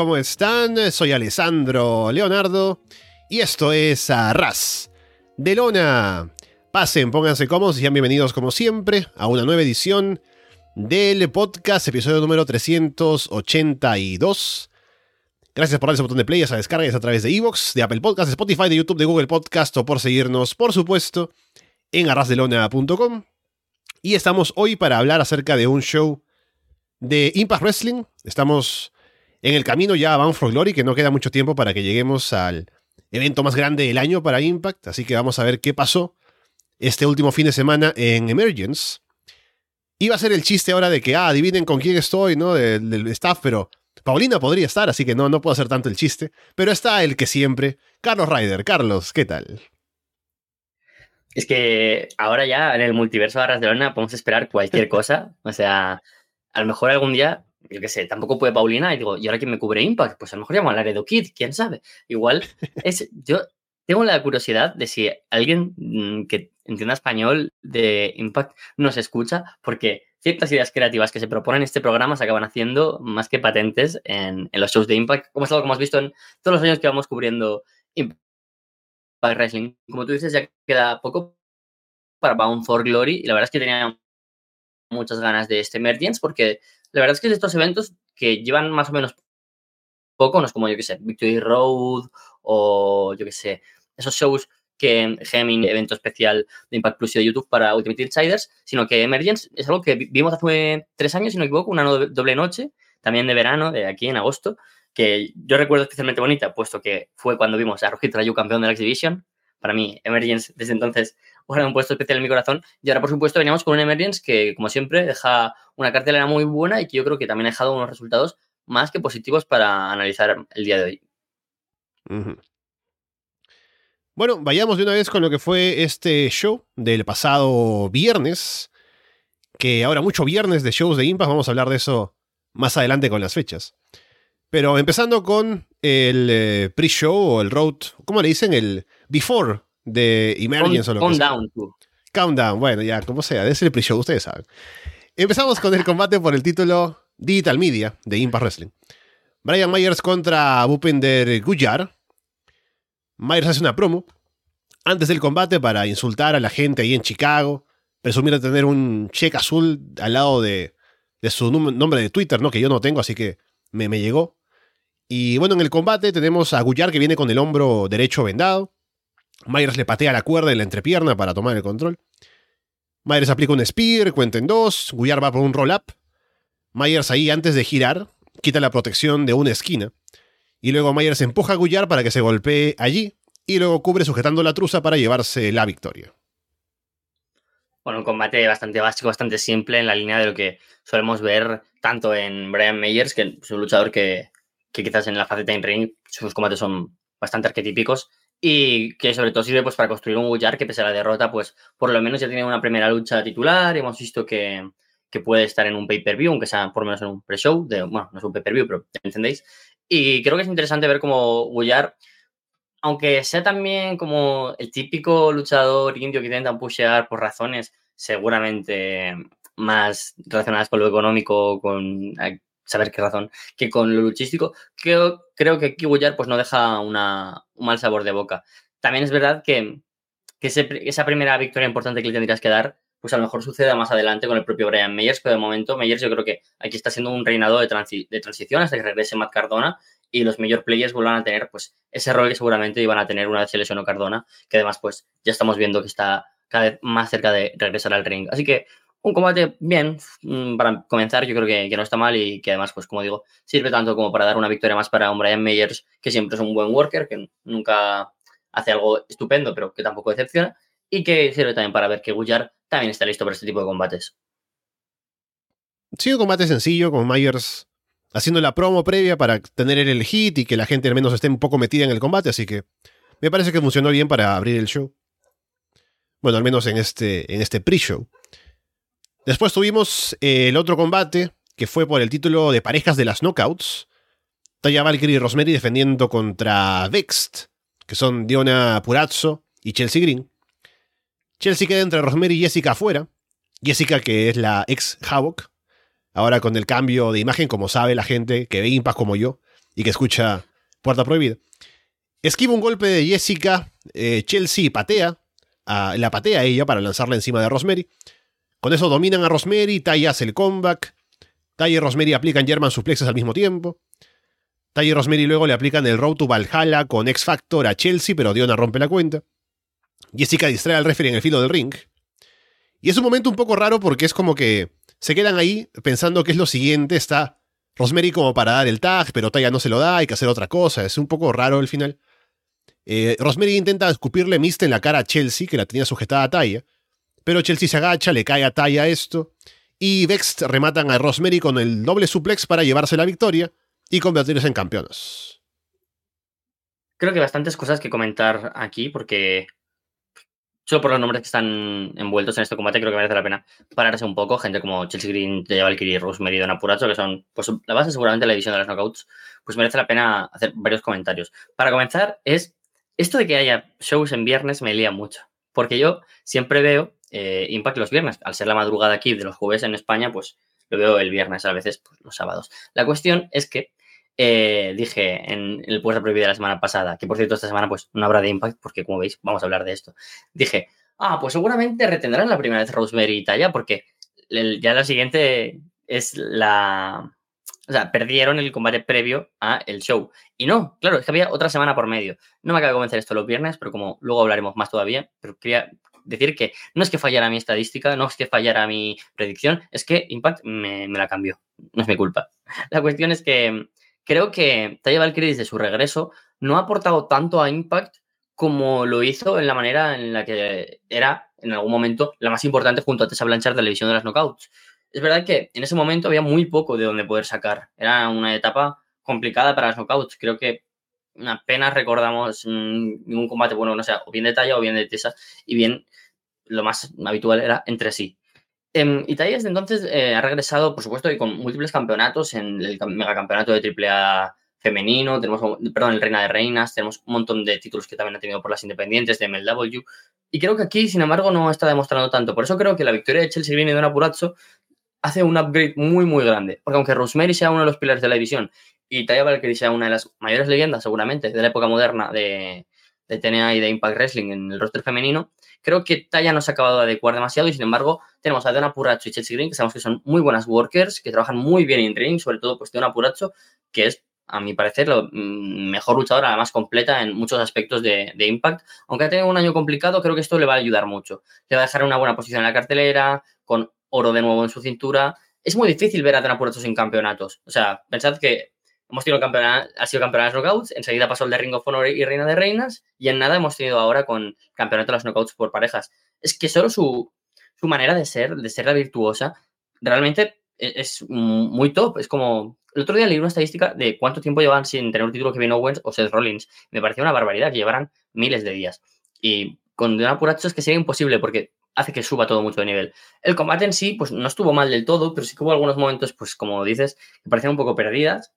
¿Cómo están? Soy Alessandro Leonardo y esto es Arras de Lona. Pasen, pónganse cómodos y sean bienvenidos como siempre a una nueva edición del podcast, episodio número 382. Gracias por darle ese botón de play, esa descarga a través de Evox, de Apple Podcast, de Spotify, de YouTube, de Google Podcast o por seguirnos, por supuesto, en arrasdelona.com. Y estamos hoy para hablar acerca de un show de Impact Wrestling. Estamos en el camino ya a Bound for Glory, que no queda mucho tiempo para que lleguemos al evento más grande del año para Impact, así que vamos a ver qué pasó este último fin de semana en Emergence. Iba a ser el chiste ahora de que, ah, adivinen con quién estoy, ¿no? Del, staff, pero Paulina podría estar, así que no, no puedo hacer tanto el chiste. Pero está el que siempre, Carlos Ryder. Carlos, ¿qué tal? Es que ahora ya en el multiverso de Barcelona podemos esperar cualquier cosa. O sea, a lo mejor algún día yo qué sé, tampoco puede Paulina y digo, ¿y ahora quién me cubre Impact? Pues a lo mejor llamo a Laredo Kid, quién sabe. Igual, es, yo tengo la curiosidad de si alguien mm, que entienda español de Impact nos escucha, porque ciertas ideas creativas que se proponen en este programa se acaban haciendo más que patentes en, los shows de Impact, como es algo que hemos visto en todos los años que vamos cubriendo Impact Wrestling. Como tú dices, ya queda poco para Bound for Glory y la verdad es que tenía muchas ganas de este Emergence porque la verdad es que es de estos eventos que llevan más o menos poco, no es como, yo que sé, Victory Road o yo que sé, esos shows que Gemini, evento especial de Impact Plus y de YouTube para Ultimate Insiders, sino que Emergence es algo que vimos hace tres años, si no me equivoco, una doble noche, también de verano, de aquí en agosto, que yo recuerdo especialmente bonita, puesto que fue cuando vimos a Rohit Raju campeón de la Exhibition. Para mí, Emergence desde entonces bueno, un puesto especial en mi corazón. Y ahora, por supuesto, veníamos con un Emergence que, como siempre, deja una cartelera muy buena y que yo creo que también ha dejado unos resultados más que positivos para analizar el día de hoy. Bueno, vayamos de una vez con lo que fue este show del pasado viernes. Que ahora mucho viernes de shows de Impact, vamos a hablar de eso más adelante con las fechas. Pero empezando con el eh, pre-show o el road, ¿cómo le dicen? El before de Emergence o lo Countdown, Countdown, bueno, ya, como sea, de el pre-show, ustedes saben. Empezamos con el combate por el título Digital Media de Impact Wrestling. Brian Myers contra Bupender Gujar. Myers hace una promo antes del combate para insultar a la gente ahí en Chicago, presumir de tener un cheque azul al lado de, su nombre de Twitter, ¿no? Que yo no tengo, así que me, me llegó. Y bueno, en el combate tenemos a Gujar que viene con el hombro derecho vendado. Myers le patea la cuerda en la entrepierna para tomar el control. Myers aplica un spear, cuenta en dos, Guyar va por un roll-up. Myers ahí, antes de girar, quita la protección de una esquina. Y luego Myers empuja a Guyar para que se golpee allí, y luego cubre sujetando la truza para llevarse la victoria. Bueno, un combate bastante básico, bastante simple, en la línea de lo que solemos ver tanto en Brian Myers, que es un luchador que, que quizás en la faceta en ring sus combates son bastante arquetípicos, y que sobre todo sirve pues para construir un Guyar que pese a la derrota pues por lo menos ya tiene una primera lucha titular. Hemos visto que, puede estar en un pay-per-view aunque sea por lo menos en un pre-show bueno no es un pay-per-view pero entendéis. Y creo que es interesante ver cómo Guyar aunque sea también como el típico luchador indio que intenta pushear por razones seguramente más relacionadas con lo económico con saber qué razón, que con lo luchístico, creo, creo que Kiguyar pues no deja una, un mal sabor de boca. También es verdad que, esa primera victoria importante que le tendrías que dar, pues a lo mejor suceda más adelante con el propio Brian Meyers, pero de momento Meyers yo creo que aquí está siendo un reinado de, de transición hasta que regrese Matt Cardona y los mayor players vuelvan a tener pues ese rol que seguramente iban a tener una vez se lesionó Cardona, que además pues ya estamos viendo que está cada vez más cerca de regresar al ring. Así que un combate bien, mm, para comenzar, yo creo que, no está mal y que además, pues como digo, sirve tanto como para dar una victoria más para un Brian Meyers, que siempre es un buen worker, que nunca hace algo estupendo, pero que tampoco decepciona, y que sirve también para ver que Gullar también está listo para este tipo de combates. Sí, un combate sencillo, con Myers haciendo la promo previa para tener el hit y que la gente al menos esté un poco metida en el combate, así que me parece que funcionó bien para abrir el show. Bueno, al menos en este, en este pre-show. Después tuvimos eh, el otro combate, que fue por el título de parejas de las knockouts. Taya Valkyrie y Rosemary defendiendo contra Vexed, que son Diona Purazzo y Chelsea Green. Chelsea queda entre Rosemary y Jessica afuera. Jessica, que es la ex Havoc. Ahora con el cambio de imagen, como sabe la gente que ve Impact como yo y que escucha Puerta Prohibida. Esquiva un golpe de Jessica. Eh, Chelsea patea. la patea a ella para lanzarla encima de Rosemary. Con eso dominan a Rosemary, Taya hace el comeback. Taya y Rosemary aplican German suplexes al mismo tiempo. Taya y Rosemary luego le aplican el Road to Valhalla con X Factor a Chelsea, pero Diona rompe la cuenta. Jessica distrae al referee en el filo del ring. Y es un momento un poco raro porque es como que se quedan ahí pensando que es lo siguiente. Está Rosemary como para dar el tag, pero Taya no se lo da, hay que hacer otra cosa. Es un poco raro el final. Eh, Rosemary intenta escupirle mist en la cara a Chelsea, que la tenía sujetada a Taya. Pero Chelsea se agacha, le cae a talla esto. Y Vext rematan a Rosemary con el doble suplex para llevarse la victoria y convertirse en campeones. Creo que hay bastantes cosas que comentar aquí porque solo por los nombres que están envueltos en este combate creo que merece la pena pararse un poco. Gente como Chelsea Green, Taya Valkyrie, Rosemary y Don Apuracho, que son pues, la base seguramente de la división de las knockouts, pues merece la pena hacer varios comentarios. Para comenzar es, esto de que haya shows en viernes me lía mucho. Porque yo siempre veo eh, Impact los viernes. Al ser la madrugada aquí de los jueves en España, pues lo veo el viernes, a veces pues, los sábados. La cuestión es que eh, dije en el puesto prohibido de la semana pasada, que por cierto esta semana pues no habrá de Impact, porque como veis vamos a hablar de esto. Dije, ah, pues seguramente retendrán la primera vez Rosemary y porque ya la siguiente es la... O sea, perdieron el combate previo a el show. Y no, claro, es que había otra semana por medio. No me acaba de convencer esto los viernes, pero como luego hablaremos más todavía, pero quería decir que no es que fallara mi estadística, no es que fallara mi predicción, es que Impact me, la cambió. No es mi culpa. La cuestión es que creo que Taya Valkyrie desde su regreso no ha aportado tanto a Impact como lo hizo en la manera en la que era en algún momento la más importante junto a Tessa Blanchard de la división de las knockouts. Es verdad que en ese momento había muy poco de donde poder sacar. Era una etapa complicada para las knockouts. Creo que apenas recordamos mm, ningún combate bueno, no sea, o bien de talla o bien de Tessa, y bien lo más habitual era entre sí. Eh, desde entonces eh, ha regresado, por supuesto, y con múltiples campeonatos en el megacampeonato de AAA femenino, tenemos, perdón, el Reina de Reinas, tenemos un montón de títulos que también ha tenido por las independientes de MLW. Y creo que aquí, sin embargo, no está demostrando tanto. Por eso creo que la victoria de Chelsea viene de una Purazzo hace un upgrade muy, muy grande. Porque aunque Rosemary sea uno de los pilares de la división y Taya Valkyrie sea una de las mayores leyendas, seguramente, de la época moderna de, de TNA y de Impact Wrestling en el roster femenino, creo que Taya no se ha acabado de adecuar demasiado y sin embargo tenemos a Donna Puracho y Chelsea Green que sabemos que son muy buenas workers, que trabajan muy bien en ring, sobre todo pues Donna Puracho, que es a mi parecer, la mm, mejor luchadora, la más completa en muchos aspectos de, de, Impact. Aunque ha tenido un año complicado, creo que esto le va a ayudar mucho. Le va a dejar una buena posición en la cartelera, con oro de nuevo en su cintura. Es muy difícil ver a Dana Puracho sin campeonatos. O sea, pensad que hemos tenido campeonato, ha sido campeonato de los knockouts, enseguida pasó el de Ring of Honor y Reina de Reinas, y en nada hemos tenido ahora con campeonato de los knockouts por parejas. Es que solo su, su manera de ser, de ser la virtuosa, realmente e, es, muy top. Es como. El otro día leí una estadística de cuánto tiempo llevan sin tener un título Kevin Owens o Seth Rollins. Me parecía una barbaridad que llevaran miles de días. Y con Dona Puracho es que sería imposible porque hace que suba todo mucho de nivel. El combate en sí, pues no estuvo mal del todo, pero sí que hubo algunos momentos, pues como dices, que parecían un poco perdidas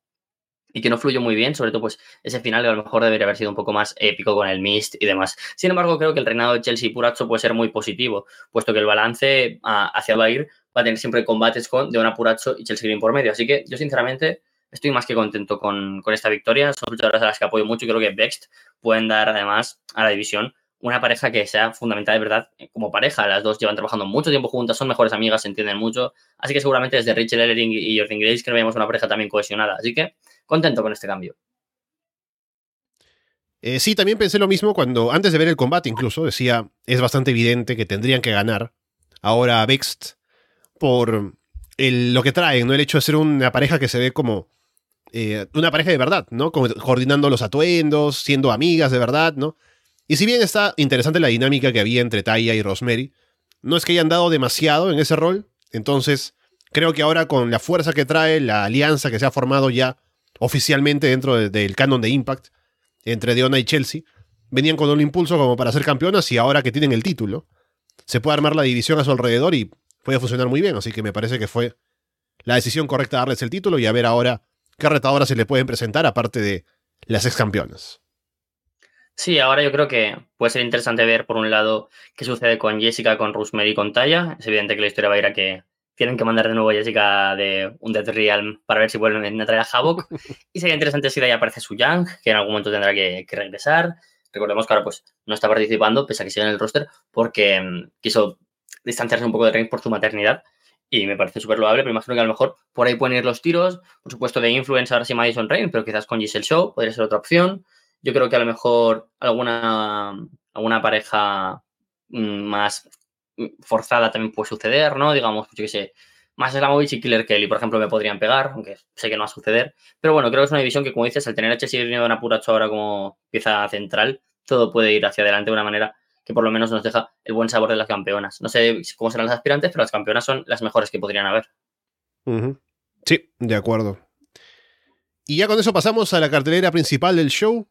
y que no fluyó muy bien, sobre todo pues ese final a lo mejor debería haber sido un poco más épico con el Mist y demás. Sin embargo, creo que el reinado de Chelsea y Puracho puede ser muy positivo, puesto que el balance hacia Bair va a tener siempre combates con de una Puracho y Chelsea Green por medio. Así que yo sinceramente estoy más que contento con, con esta victoria. Son luchadoras a las que apoyo mucho y creo que Vext pueden dar además a la división una pareja que sea fundamental de verdad como pareja. Las dos llevan trabajando mucho tiempo juntas, son mejores amigas, se entienden mucho. Así que seguramente desde Rachel Ellering y Jordan Grace que veamos una pareja también cohesionada. Así que contento con este cambio. Eh, sí, también pensé lo mismo cuando, antes de ver el combate incluso, decía, es bastante evidente que tendrían que ganar. Ahora Vext por lo que traen, ¿no? El hecho de ser una pareja que se ve como eh, una pareja de verdad, ¿no? Como coordinando los atuendos, siendo amigas de verdad, ¿no? Y si bien está interesante la dinámica que había entre Taya y Rosemary, no es que hayan dado demasiado en ese rol, entonces creo que ahora con la fuerza que trae la alianza que se ha formado ya oficialmente dentro del canon de Impact entre Deona y Chelsea, venían con un impulso como para ser campeonas y ahora que tienen el título, se puede armar la división a su alrededor y puede funcionar muy bien, así que me parece que fue la decisión correcta darles el título y a ver ahora qué retadoras se le pueden presentar aparte de las ex campeonas. Sí, ahora yo creo que puede ser interesante ver, por un lado, qué sucede con Jessica, con Rosemary y con Taya. Es evidente que la historia va a ir a que tienen que mandar de nuevo a Jessica de un Death Realm para ver si vuelven a traer a Havoc. y sería interesante si de ahí aparece su Yang, que en algún momento tendrá que, regresar. Recordemos que ahora pues, no está participando, pese a que siga en el roster, porque mm, quiso distanciarse un poco de Reigns por su maternidad. Y me parece súper loable, pero imagino que a lo mejor por ahí pueden ir los tiros. Por supuesto, de influence ahora sí Madison Reigns, pero quizás con Giselle Show podría ser otra opción. Yo creo que a lo mejor alguna, alguna pareja mm, más forzada también puede suceder, ¿no? Digamos, yo qué sé, más Slamovich y Killer Kelly, por ejemplo, me podrían pegar, aunque sé que no va a suceder. Pero bueno, creo que es una división que, como dices, al tener a Chelsea y a Puracho ahora como pieza central, todo puede ir hacia adelante de una manera que por lo menos nos deja el buen sabor de las campeonas. No sé cómo serán las aspirantes, pero las campeonas son las mejores que podrían haber. Sí, de acuerdo. Y ya con eso pasamos a la cartelera principal del show,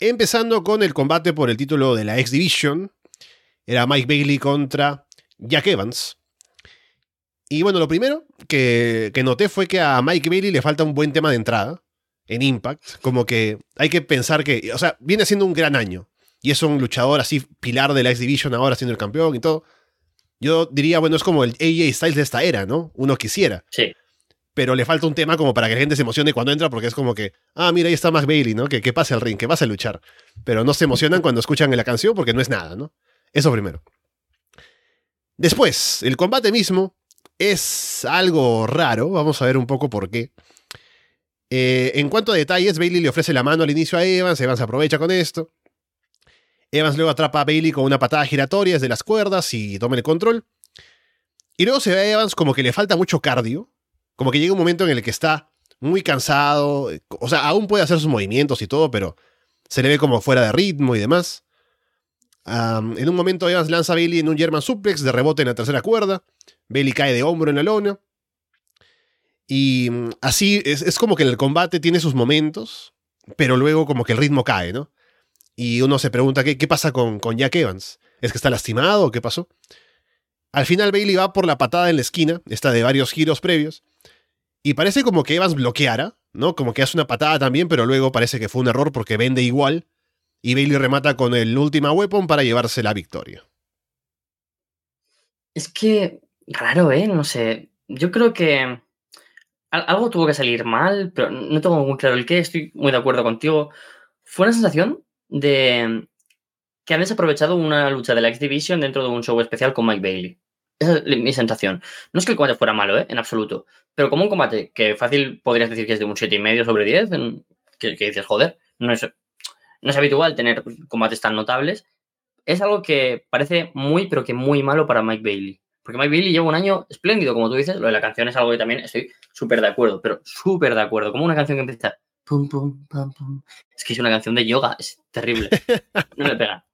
Empezando con el combate por el título de la X Division. Era Mike Bailey contra Jack Evans. Y bueno, lo primero que, noté fue que a Mike Bailey le falta un buen tema de entrada en Impact. Como que hay que pensar que, o sea, viene siendo un gran año. Y es un luchador así, pilar de la X Division ahora siendo el campeón y todo. Yo diría, bueno, es como el AJ Styles de esta era, ¿no? Uno quisiera. Sí pero le falta un tema como para que la gente se emocione cuando entra, porque es como que, ah, mira, ahí está Mac Bailey, ¿no? Que, que pase al ring, que vas a luchar. Pero no se emocionan cuando escuchan la canción porque no es nada, ¿no? Eso primero. Después, el combate mismo es algo raro, vamos a ver un poco por qué. Eh, en cuanto a detalles, Bailey le ofrece la mano al inicio a Evans, Evans aprovecha con esto. Evans luego atrapa a Bailey con una patada giratoria desde las cuerdas y toma el control. Y luego se ve a Evans como que le falta mucho cardio, como que llega un momento en el que está muy cansado, o sea, aún puede hacer sus movimientos y todo, pero se le ve como fuera de ritmo y demás. en un momento Evans lanza a Bailey en un German suplex de rebote en la tercera cuerda. Bailey cae de hombro en la lona. Y mm, así es, como que el combate tiene sus momentos, pero luego como que el ritmo cae, ¿no? Y uno se pregunta, ¿qué, pasa con, con Jack Evans? ¿Es que está lastimado o qué pasó? Al final Bailey va por la patada en la esquina, esta de varios giros previos, y parece como que Evans bloqueara, ¿no? Como que hace una patada también, pero luego parece que fue un error porque vende igual. Y Bailey remata con el última weapon para llevarse la victoria. Es que, raro, ¿eh? No sé. Yo creo que algo tuvo que salir mal, pero no tengo muy claro el qué. Estoy muy de acuerdo contigo. Fue una sensación de que han desaprovechado una lucha de la X Division dentro de un show especial con Mike Bailey. Esa es mi sensación. No es que el combate fuera malo, ¿eh? en absoluto. Pero como un combate que fácil podrías decir que es de un 7,5 sobre 10, que, dices, joder, no es, no es habitual tener combates tan notables. Es algo que parece muy, pero que muy malo para Mike Bailey. Porque Mike Bailey lleva un año espléndido, como tú dices. Lo de la canción es algo que también estoy súper de acuerdo, pero súper de acuerdo. Como una canción que empieza. Es que es una canción de yoga, es terrible. No le pega.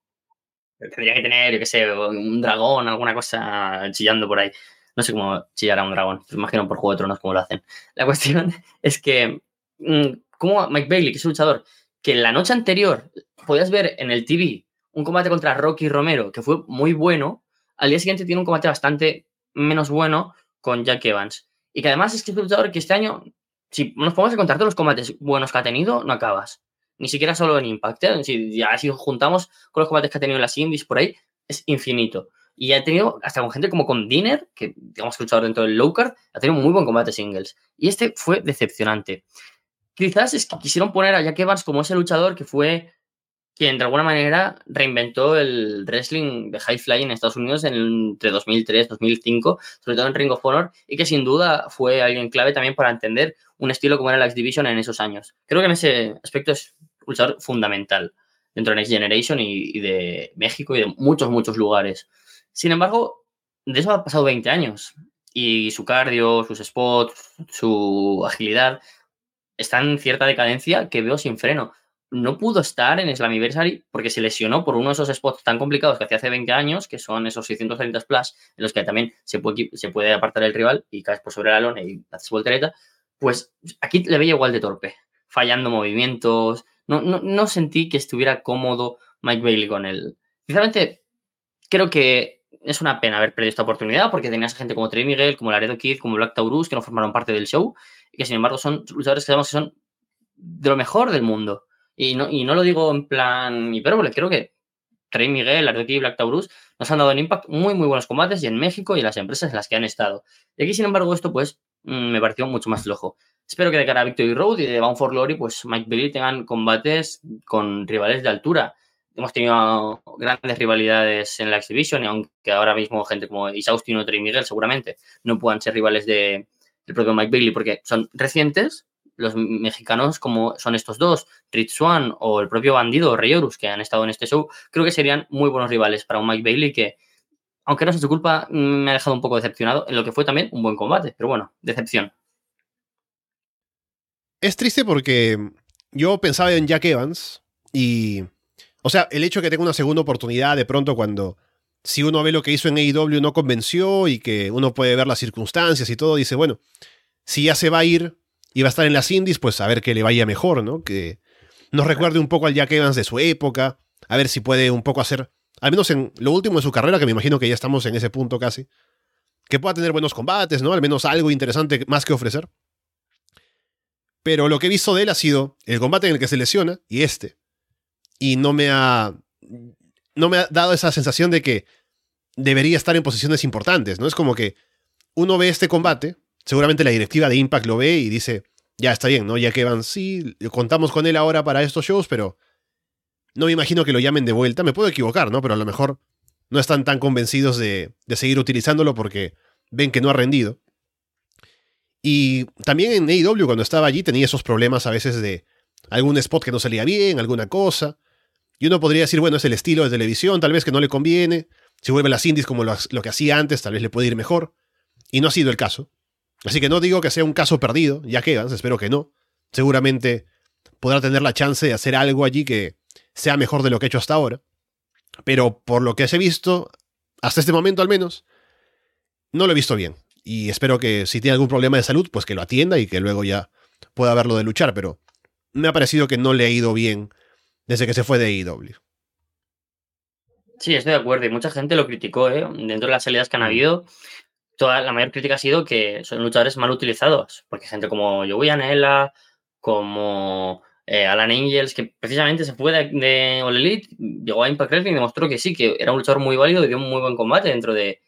Tendría que tener, yo qué sé, un dragón, alguna cosa chillando por ahí. No sé cómo chillará un dragón. Me imagino por Juego de Tronos cómo lo hacen. La cuestión es que, mm, como Mike Bailey, que es un luchador, que la noche anterior podías ver en el TV un combate contra Rocky Romero, que fue muy bueno, al día siguiente tiene un combate bastante menos bueno con Jack Evans. Y que además es que es un luchador que este año, si nos ponemos a contar todos los combates buenos que ha tenido, no acabas ni siquiera solo en Impact. ¿eh? Si, juntamos con los combates que ha tenido en las indies por ahí, es infinito. Y ha tenido, hasta con gente como con Dinner, que digamos que luchador dentro del low card, ha tenido muy buen combate singles. Y este fue decepcionante. Quizás es que quisieron poner a Jack Evans como ese luchador que fue quien de alguna manera reinventó el wrestling de high flying en Estados Unidos entre 2003 y 2005, sobre todo en Ring of Honor, y que sin duda fue alguien clave también para entender un estilo como era la X Division en esos años. Creo que en ese aspecto es luchador fundamental dentro de Next Generation y, de México y de muchos, muchos lugares. Sin embargo, de eso ha pasado 20 años. y su cardio, sus spots, su agilidad está en cierta decadencia que veo sin freno. No pudo estar en Slammiversary porque se lesionó por uno de esos spots tan complicados que hacía hace 20 años, que son esos 630 splash, en los que también se puede, se puede apartar el rival y caes por sobre la lona y haces voltereta. Pues aquí le veía igual de torpe, fallando movimientos. No, no, no sentí que estuviera cómodo Mike Bailey con él. Sinceramente, creo que es una pena haber perdido esta oportunidad porque tenías gente como Trey Miguel, como Laredo Kid, como Black Taurus que no formaron parte del show y que sin embargo son luchadores que sabemos que son de lo mejor del mundo. Y no, y no lo digo en plan hipérbole, creo que Trey Miguel, Laredo Kid Black Taurus nos han dado en Impact muy, muy buenos combates y en México y en las empresas en las que han estado. Y aquí, sin embargo, esto pues mm, me pareció mucho más flojo. Espero que de cara a Victory Road y de Bound for Glory, pues Mike Bailey tengan combates con rivales de altura hemos tenido grandes rivalidades en la exhibition y aunque ahora mismo gente como Isaustin o Trey Miguel seguramente no puedan ser rivales de, del propio Mike Bailey porque son recientes, los mexicanos como son estos dos, Rich Swan o el propio bandido Rey Horus que han estado en este show, creo que serían muy buenos rivales para un Mike Bailey que, aunque no sea su culpa, me ha dejado un poco decepcionado en lo que fue también un buen combate, pero bueno, decepción. Es triste porque yo pensaba en Jack Evans y o sea, el hecho de que tenga una segunda oportunidad de pronto cuando si uno ve lo que hizo en AEW no convenció y que uno puede ver las circunstancias y todo, dice, bueno, si ya se va a ir y va a estar en las indies, pues a ver que le vaya mejor, ¿no? Que nos recuerde un poco al Jack Evans de su época, a ver si puede un poco hacer, al menos en lo último de su carrera, que me imagino que ya estamos en ese punto casi, que pueda tener buenos combates, ¿no? Al menos algo interesante más que ofrecer. Pero lo que he visto de él ha sido el combate en el que se lesiona y este y no me ha no me ha dado esa sensación de que debería estar en posiciones importantes, ¿no? Es como que uno ve este combate, seguramente la directiva de Impact lo ve y dice, ya está bien, ¿no? Ya que van, sí, contamos con él ahora para estos shows, pero no me imagino que lo llamen de vuelta. Me puedo equivocar, ¿no? Pero a lo mejor no están tan convencidos de, de seguir utilizándolo porque ven que no ha rendido. Y también en AEW, cuando estaba allí, tenía esos problemas a veces de algún spot que no salía bien, alguna cosa. Y uno podría decir, bueno, es el estilo de televisión, tal vez que no le conviene. Si vuelve a las indies como lo, que hacía antes, tal vez le puede ir mejor. Y no ha sido el caso. Así que no digo que sea un caso perdido, ya que espero que no. Seguramente podrá tener la chance de hacer algo allí que sea mejor de lo que ha hecho hasta ahora. Pero por lo que he visto, hasta este momento al menos, no lo he visto bien. Y espero que si tiene algún problema de salud, pues que lo atienda y que luego ya pueda verlo de luchar. Pero me ha parecido que no le ha ido bien desde que se fue de AEW. Sí, estoy de acuerdo. Y mucha gente lo criticó, ¿eh? Dentro de las salidas que han mm. habido, toda la mayor crítica ha sido que son luchadores mal utilizados. Porque gente como Joey Anela, como eh, Alan Angels, que precisamente se fue de, de All Elite, llegó a Impact Wrestling y demostró que sí, que era un luchador muy válido y dio un muy buen combate dentro de,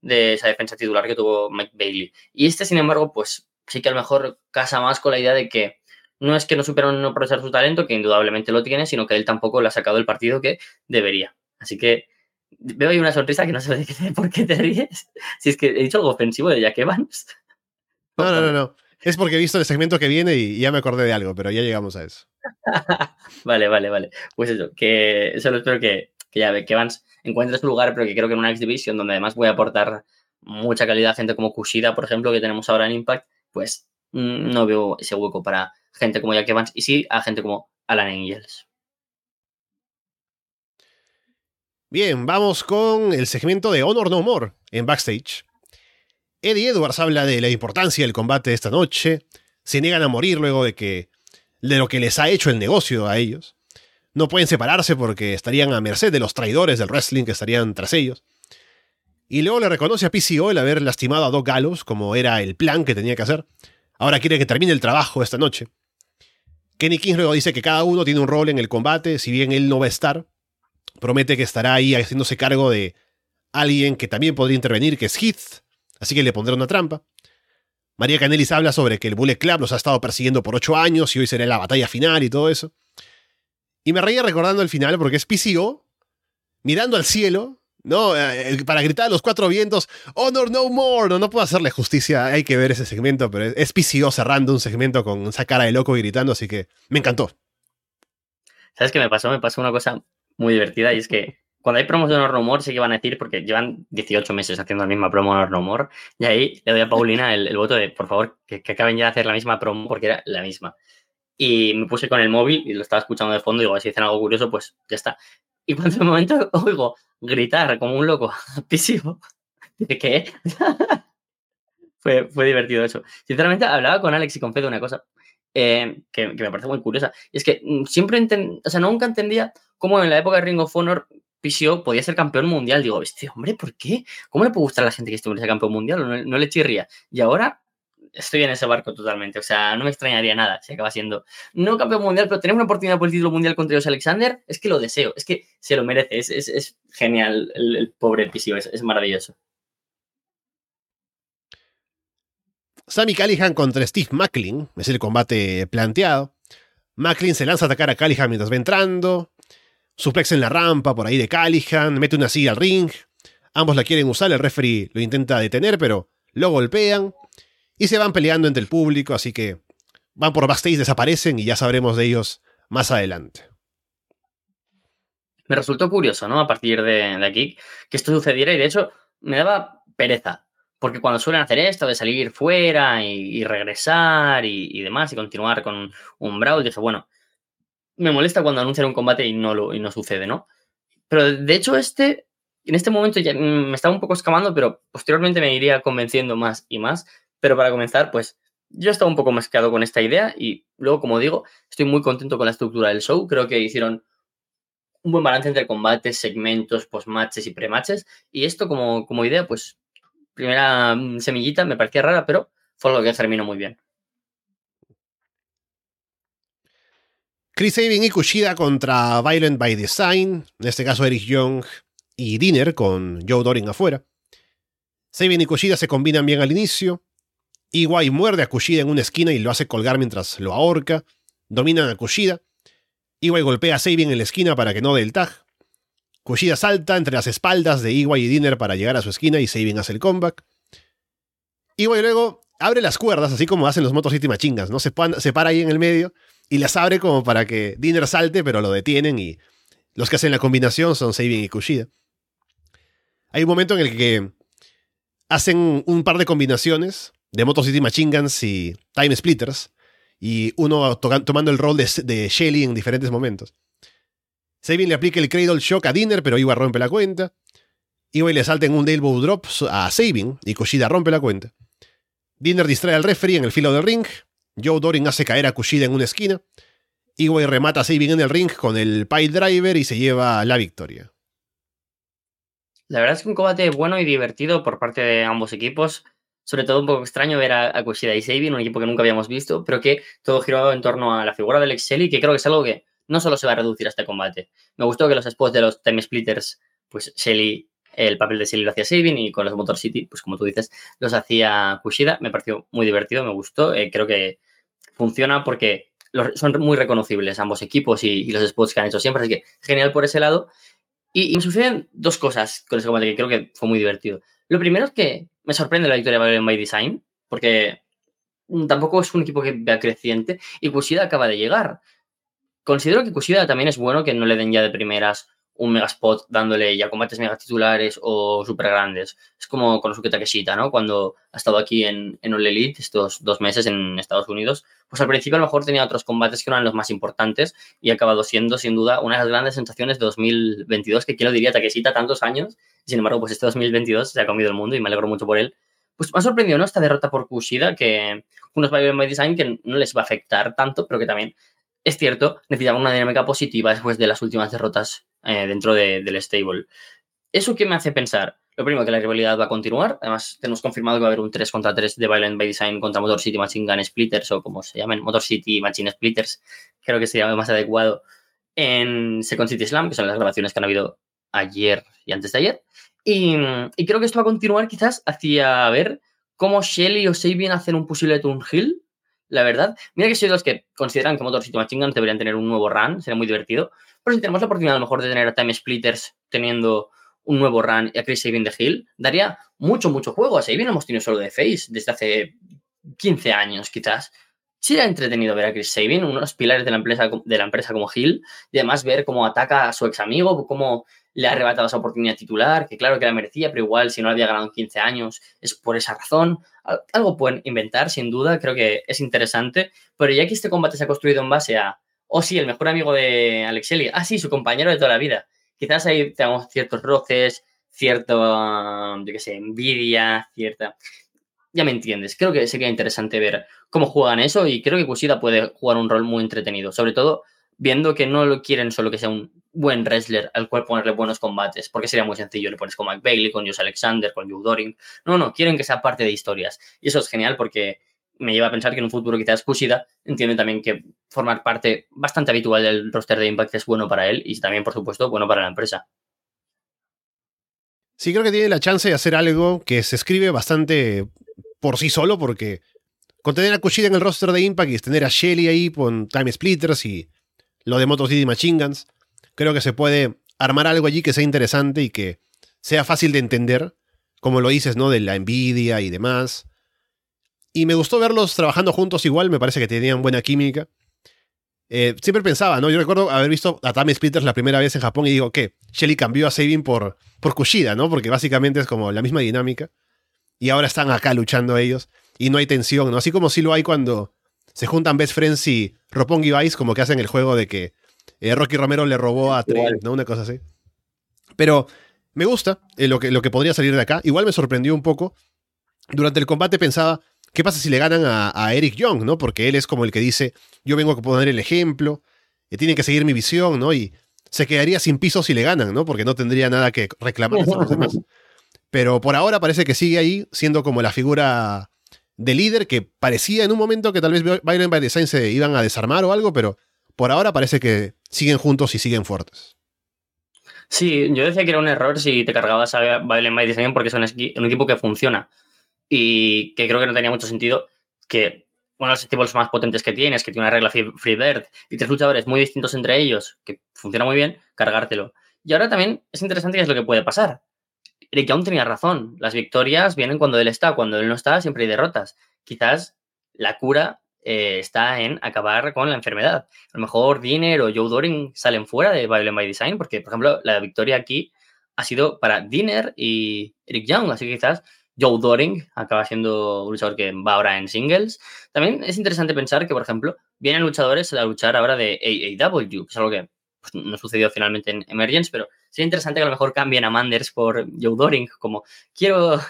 de esa defensa titular que tuvo Mike Bailey. Y este, sin embargo, pues sí que a lo mejor casa más con la idea de que no es que no supieron aprovechar su talento, que indudablemente lo tiene, sino que él tampoco le ha sacado el partido que debería. Así que veo ahí una sonrisa que no sé por qué te ríes. Si es que he dicho algo ofensivo de Jack Evans. No, no, no, no. Es porque he visto el segmento que viene y ya me acordé de algo, pero ya llegamos a eso. vale, vale, vale. Pues eso, que solo espero que, que ya que Evans encuentre su lugar, pero que creo que en una X-Division, donde además voy a aportar mucha calidad a gente como Kushida, por ejemplo, que tenemos ahora en Impact, pues mm, no veo ese hueco para, gente como Jack Evans y sí a gente como Alan Angels. Bien, vamos con el segmento de Honor No More en backstage. Eddie Edwards habla de la importancia del combate de esta noche. Se niegan a morir luego de que de lo que les ha hecho el negocio a ellos. No pueden separarse porque estarían a merced de los traidores del wrestling que estarían tras ellos. Y luego le reconoce a PCO el haber lastimado a Doc Gallows como era el plan que tenía que hacer. Ahora quiere que termine el trabajo esta noche. Kenny King luego dice que cada uno tiene un rol en el combate, si bien él no va a estar, promete que estará ahí haciéndose cargo de alguien que también podría intervenir, que es Heath, así que le pondrá una trampa. María Canelis habla sobre que el Bullet Club los ha estado persiguiendo por ocho años y hoy será la batalla final y todo eso. Y me reía recordando el final porque es PCO mirando al cielo ¿no? Eh, para gritar a los cuatro vientos, Honor no more. No, no puedo hacerle justicia, hay que ver ese segmento, pero es PCO cerrando un segmento con esa cara de loco y gritando, así que me encantó. ¿Sabes qué me pasó? Me pasó una cosa muy divertida y es que cuando hay promos de Honor No More, sé que van a decir, porque llevan 18 meses haciendo la misma promo de Honor No More, y ahí le doy a Paulina el, voto de, por favor, que, acaben ya de hacer la misma promo, porque era la misma. Y me puse con el móvil y lo estaba escuchando de fondo, y digo, si dicen algo curioso, pues ya está. Y cuando un momento oigo gritar como un loco, písimo, ¿de qué? fue, fue divertido eso. Sinceramente, hablaba con Alex y con Fede una cosa eh, que, me parece muy curiosa. Y es que mm, siempre, o sea, nunca entendía cómo en la época de Ring of Honor PCO podía ser campeón mundial. Digo, este hombre, ¿por qué? ¿Cómo le puede gustar a la gente que sea campeón mundial? No, le chirría. Y ahora estoy en ese barco totalmente. O sea, no me extrañaría nada si acaba siendo no campeón mundial, pero tener una oportunidad por el título mundial contra Dios Alexander, es que lo deseo, es que se lo merece. Es, genial el, pobre PCO, es, maravilloso. Sammy Callihan contra Steve Macklin es el combate planteado. Macklin se lanza a atacar a Callihan mientras va entrando. Suplex en la rampa por ahí de Callihan, mete una silla al ring. Ambos la quieren usar, el referee lo intenta detener, pero lo golpean. Y se van peleando entre el público, así que van por backstage, desaparecen y ya sabremos de ellos más adelante. Me resultó curioso, ¿no? A partir de, aquí, que esto sucediera y de hecho me daba pereza. Porque cuando suelen hacer esto de salir fuera y, regresar y, demás y continuar con un brawl, dije, bueno, me molesta cuando anuncian un combate y no, lo, y no sucede, ¿no? Pero de hecho este, en este momento ya me estaba un poco escamando, pero posteriormente me iría convenciendo más y más. Pero para comenzar, pues yo estaba un poco mezclado con esta idea y luego, como digo, estoy muy contento con la estructura del show. Creo que hicieron un buen balance entre combates, segmentos, postmatches y prematches. Y esto como, como idea, pues primera mm, semillita me parecía rara, pero fue lo que terminó muy bien. Chris Sabin y Kushida contra Violent by Design, en este caso Eric Young y Dinner con Joe Doring afuera. Sabin y Kushida se combinan bien al inicio. Iwai muerde a Kushida en una esquina y lo hace colgar mientras lo ahorca. Dominan a Kushida. Iwai golpea a Sabin en la esquina para que no dé el tag. Kushida salta entre las espaldas de Iwai y Dinner para llegar a su esquina y Sabin hace el comeback. Iwai luego abre las cuerdas, así como hacen los Motor City Machingas, ¿no? Se, se para ahí en el medio y las abre como para que Dinner salte, pero lo detienen y los que hacen la combinación son Sabin y Kushida. Hay un momento en el que hacen un par de combinaciones de Motor City Machine Guns y Time Splitters, y uno tomando el rol de, Shelly en diferentes momentos. Sabin le aplica el Cradle Shock a Dinner, pero Iwa rompe la cuenta. Iwa le salta en un Elbow Drop a Sabin y Kushida rompe la cuenta. Dinner distrae al referee en el filo del ring, Joe Doring hace caer a Kushida en una esquina. Iwai remata a Sabin en el ring con el pile driver y se lleva la victoria. La verdad es que un combate bueno y divertido por parte de ambos equipos. Sobre todo un poco extraño ver a, Kushida y Sabin, un equipo que nunca habíamos visto, pero que todo giró en torno a la figura del Excel y que creo que es algo que no solo se va a reducir a este combate. Me gustó que los spots de los Time Splitters, pues Shelly, el papel de Shelly lo hacía Sabin y con los Motor City, pues como tú dices, los hacía Kushida. Me pareció muy divertido, me gustó. Eh, creo que funciona porque son muy reconocibles ambos equipos y, los spots que han hecho siempre, así que genial por ese lado. Y, me suceden dos cosas con ese combate que creo que fue muy divertido. Lo primero es que me sorprende la victoria de by Design, porque tampoco es un equipo que vea creciente y Kushida acaba de llegar. Considero que Kushida también es bueno que no le den ya de primeras un mega spot dándole ya combates mega titulares o súper grandes. Es como con Suke Takeshita, ¿no? Cuando ha estado aquí en, en All Elite estos dos meses en Estados Unidos, pues al principio a lo mejor tenía otros combates que eran los más importantes y ha acabado siendo sin duda una de las grandes sensaciones de 2022, que quiero diría Takeshita tantos años, y sin embargo pues este 2022 se ha comido el mundo y me alegro mucho por él. Pues me ha sorprendido, ¿no? Esta derrota por Kushida, que unos by Design que no les va a afectar tanto, pero que también es cierto, necesitaban una dinámica positiva después de las últimas derrotas eh, dentro del stable. ¿Eso qué me hace pensar? Lo primero, que la rivalidad va a continuar. Además, tenemos confirmado que va a haber un 3 contra 3 de Violent by Design contra Motor City Machine Gun Splitters o como se llamen, Motor City Machine Splitters. Creo que sería más adecuado en Second City Slam, que son las grabaciones que han habido ayer y antes de ayer. Y, creo que esto va a continuar quizás hacia ver cómo Shelly o Sabin hacen un posible Turn Hill la verdad. Mira que soy de los que consideran que Motor City Machine Guns deberían tener un nuevo run, sería muy divertido. Pero si tenemos la oportunidad a lo mejor de tener a Time Splitters teniendo un nuevo run y a Chris Sabin de Hill, daría mucho, mucho juego. A Sabin hemos tenido solo de Face desde hace 15 años, quizás. sí era entretenido ver a Chris Sabin, unos pilares de la empresa, de la empresa como Hill, y además ver cómo ataca a su ex amigo, cómo le ha arrebatado esa oportunidad titular, que claro que la merecía, pero igual si no la había ganado en 15 años es por esa razón. Algo pueden inventar, sin duda, creo que es interesante, pero ya que este combate se ha construido en base a, oh sí, el mejor amigo de Alex Shelley, ah sí, su compañero de toda la vida. Quizás ahí tengamos ciertos roces, cierto, yo qué sé, envidia, cierta ya me entiendes. Creo que sería interesante ver cómo juegan eso y creo que Kushida puede jugar un rol muy entretenido, sobre todo viendo que no lo quieren solo que sea un buen wrestler al cual ponerle buenos combates, porque sería muy sencillo, le pones con Mike Bailey, con Josh Alexander, con Joe Doring. No, no, quieren que sea parte de historias. Y eso es genial porque me lleva a pensar que en un futuro quizás Kushida entiende también que formar parte bastante habitual del roster de Impact es bueno para él y también, por supuesto, bueno para la empresa. Sí, creo que tiene la chance de hacer algo que se escribe bastante por sí solo, porque con tener a Kushida en el roster de Impact y tener a Shelly ahí con Time Splitters y lo de Motor City Machine Guns, creo que se puede armar algo allí que sea interesante y que sea fácil de entender, como lo dices, ¿no? De la envidia y demás. Y me gustó verlos trabajando juntos igual, me parece que tenían buena química. Eh, siempre pensaba, ¿no? Yo recuerdo haber visto a Time Splitters la primera vez en Japón y digo, ¿qué? Shelly cambió a Sabin por, por Kushida, ¿no? Porque básicamente es como la misma dinámica y ahora están acá luchando ellos y no hay tensión, ¿no? Así como sí lo hay cuando se juntan Best Friends y Roppongi Vice, como que hacen el juego de que eh, Rocky Romero le robó a Trent, ¿no? Una cosa así. Pero me gusta eh, lo, que, lo que podría salir de acá. Igual me sorprendió un poco. Durante el combate pensaba, ¿qué pasa si le ganan a, Eric Young, ¿no? Porque él es como el que dice, yo vengo a poner el ejemplo, y tienen que seguir mi visión, ¿no? Y se quedaría sin piso si le ganan, ¿no? Porque no tendría nada que reclamar a los demás. Pero por ahora parece que sigue ahí, siendo como la figura de líder que parecía en un momento que tal vez Byron by Design se iban a desarmar o algo, pero por ahora parece que siguen juntos y siguen fuertes. Sí, yo decía que era un error si te cargabas a Violent by Design porque son un equipo que funciona y que creo que no tenía mucho sentido que uno de los equipos más potentes que tienes, que tiene una regla Freebird y tres luchadores muy distintos entre ellos, que funciona muy bien, cargártelo. Y ahora también es interesante qué es lo que puede pasar. Eric Young tenía razón. Las victorias vienen cuando él está. Cuando él no está, siempre hay derrotas. Quizás la cura eh, está en acabar con la enfermedad. A lo mejor Diner o Joe Doring salen fuera de Violent by Design, porque, por ejemplo, la victoria aquí ha sido para Diner y Eric Young. Así que quizás Joe Doring acaba siendo un luchador que va ahora en singles. También es interesante pensar que, por ejemplo, vienen luchadores a luchar ahora de AAW, que es algo que pues, no sucedió finalmente en Emergence, pero sería interesante que a lo mejor cambien a Manders por Joe Doring, como quiero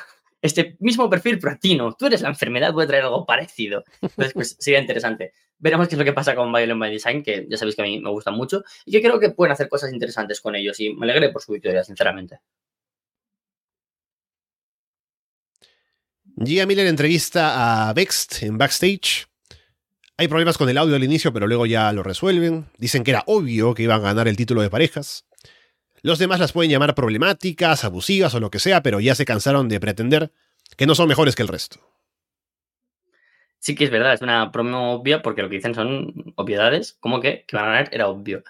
este mismo perfil, pero a ti no. Tú eres la enfermedad, voy a traer algo parecido. Entonces, pues sería interesante. Veremos qué es lo que pasa con Violent by Design, que ya sabéis que a mí me gusta mucho, y que creo que pueden hacer cosas interesantes con ellos, y me alegré por su victoria, sinceramente. Gia Miller entrevista a Vext en backstage hay problemas con el audio al inicio, pero luego ya lo resuelven. Dicen que era obvio que iban a ganar el título de parejas. Los demás las pueden llamar problemáticas, abusivas o lo que sea, pero ya se cansaron de pretender que no son mejores que el resto. Sí que es verdad, es una promo obvia porque lo que dicen son obviedades, como que que van a ganar era obvio.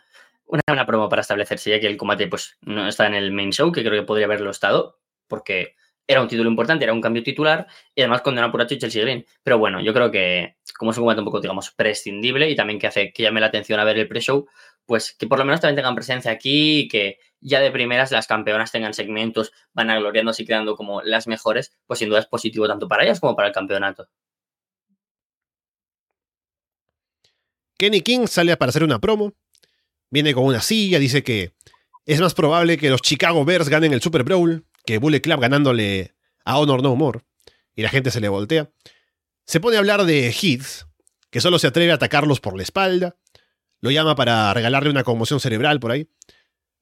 Una buena promo para establecerse ya que el combate pues no está en el main show, que creo que podría haberlo estado, porque era un título importante, era un cambio titular y además condena por y Chelsea Green. Pero bueno, yo creo que como es un combate un poco, digamos, prescindible y también que hace que llame la atención a ver el pre-show, pues que por lo menos también tengan presencia aquí y que ya de primeras las campeonas tengan segmentos, van agloriándose y quedando como las mejores, pues sin duda es positivo tanto para ellas como para el campeonato. Kenny King sale para hacer una promo, viene con una silla, dice que es más probable que los Chicago Bears ganen el Super Bowl que Bullet Club ganándole a Honor No More, y la gente se le voltea. Se pone a hablar de Heath, que solo se atreve a atacarlos por la espalda, lo llama para regalarle una conmoción cerebral por ahí.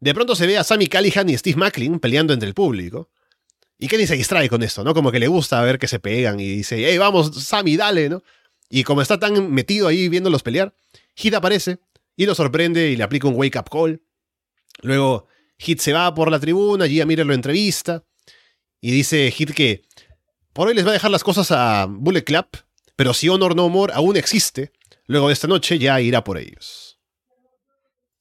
De pronto se ve a Sammy Callihan y Steve Macklin peleando entre el público. Y Kenny se distrae con esto, ¿no? Como que le gusta ver que se pegan y dice, hey, vamos, Sammy, dale, ¿no? Y como está tan metido ahí viéndolos pelear, Heath aparece y lo sorprende y le aplica un wake-up call. Luego Hit se va por la tribuna, Gia Miller lo entrevista y dice Hit que por hoy les va a dejar las cosas a Bullet Club, pero si Honor No More aún existe, luego de esta noche ya irá por ellos.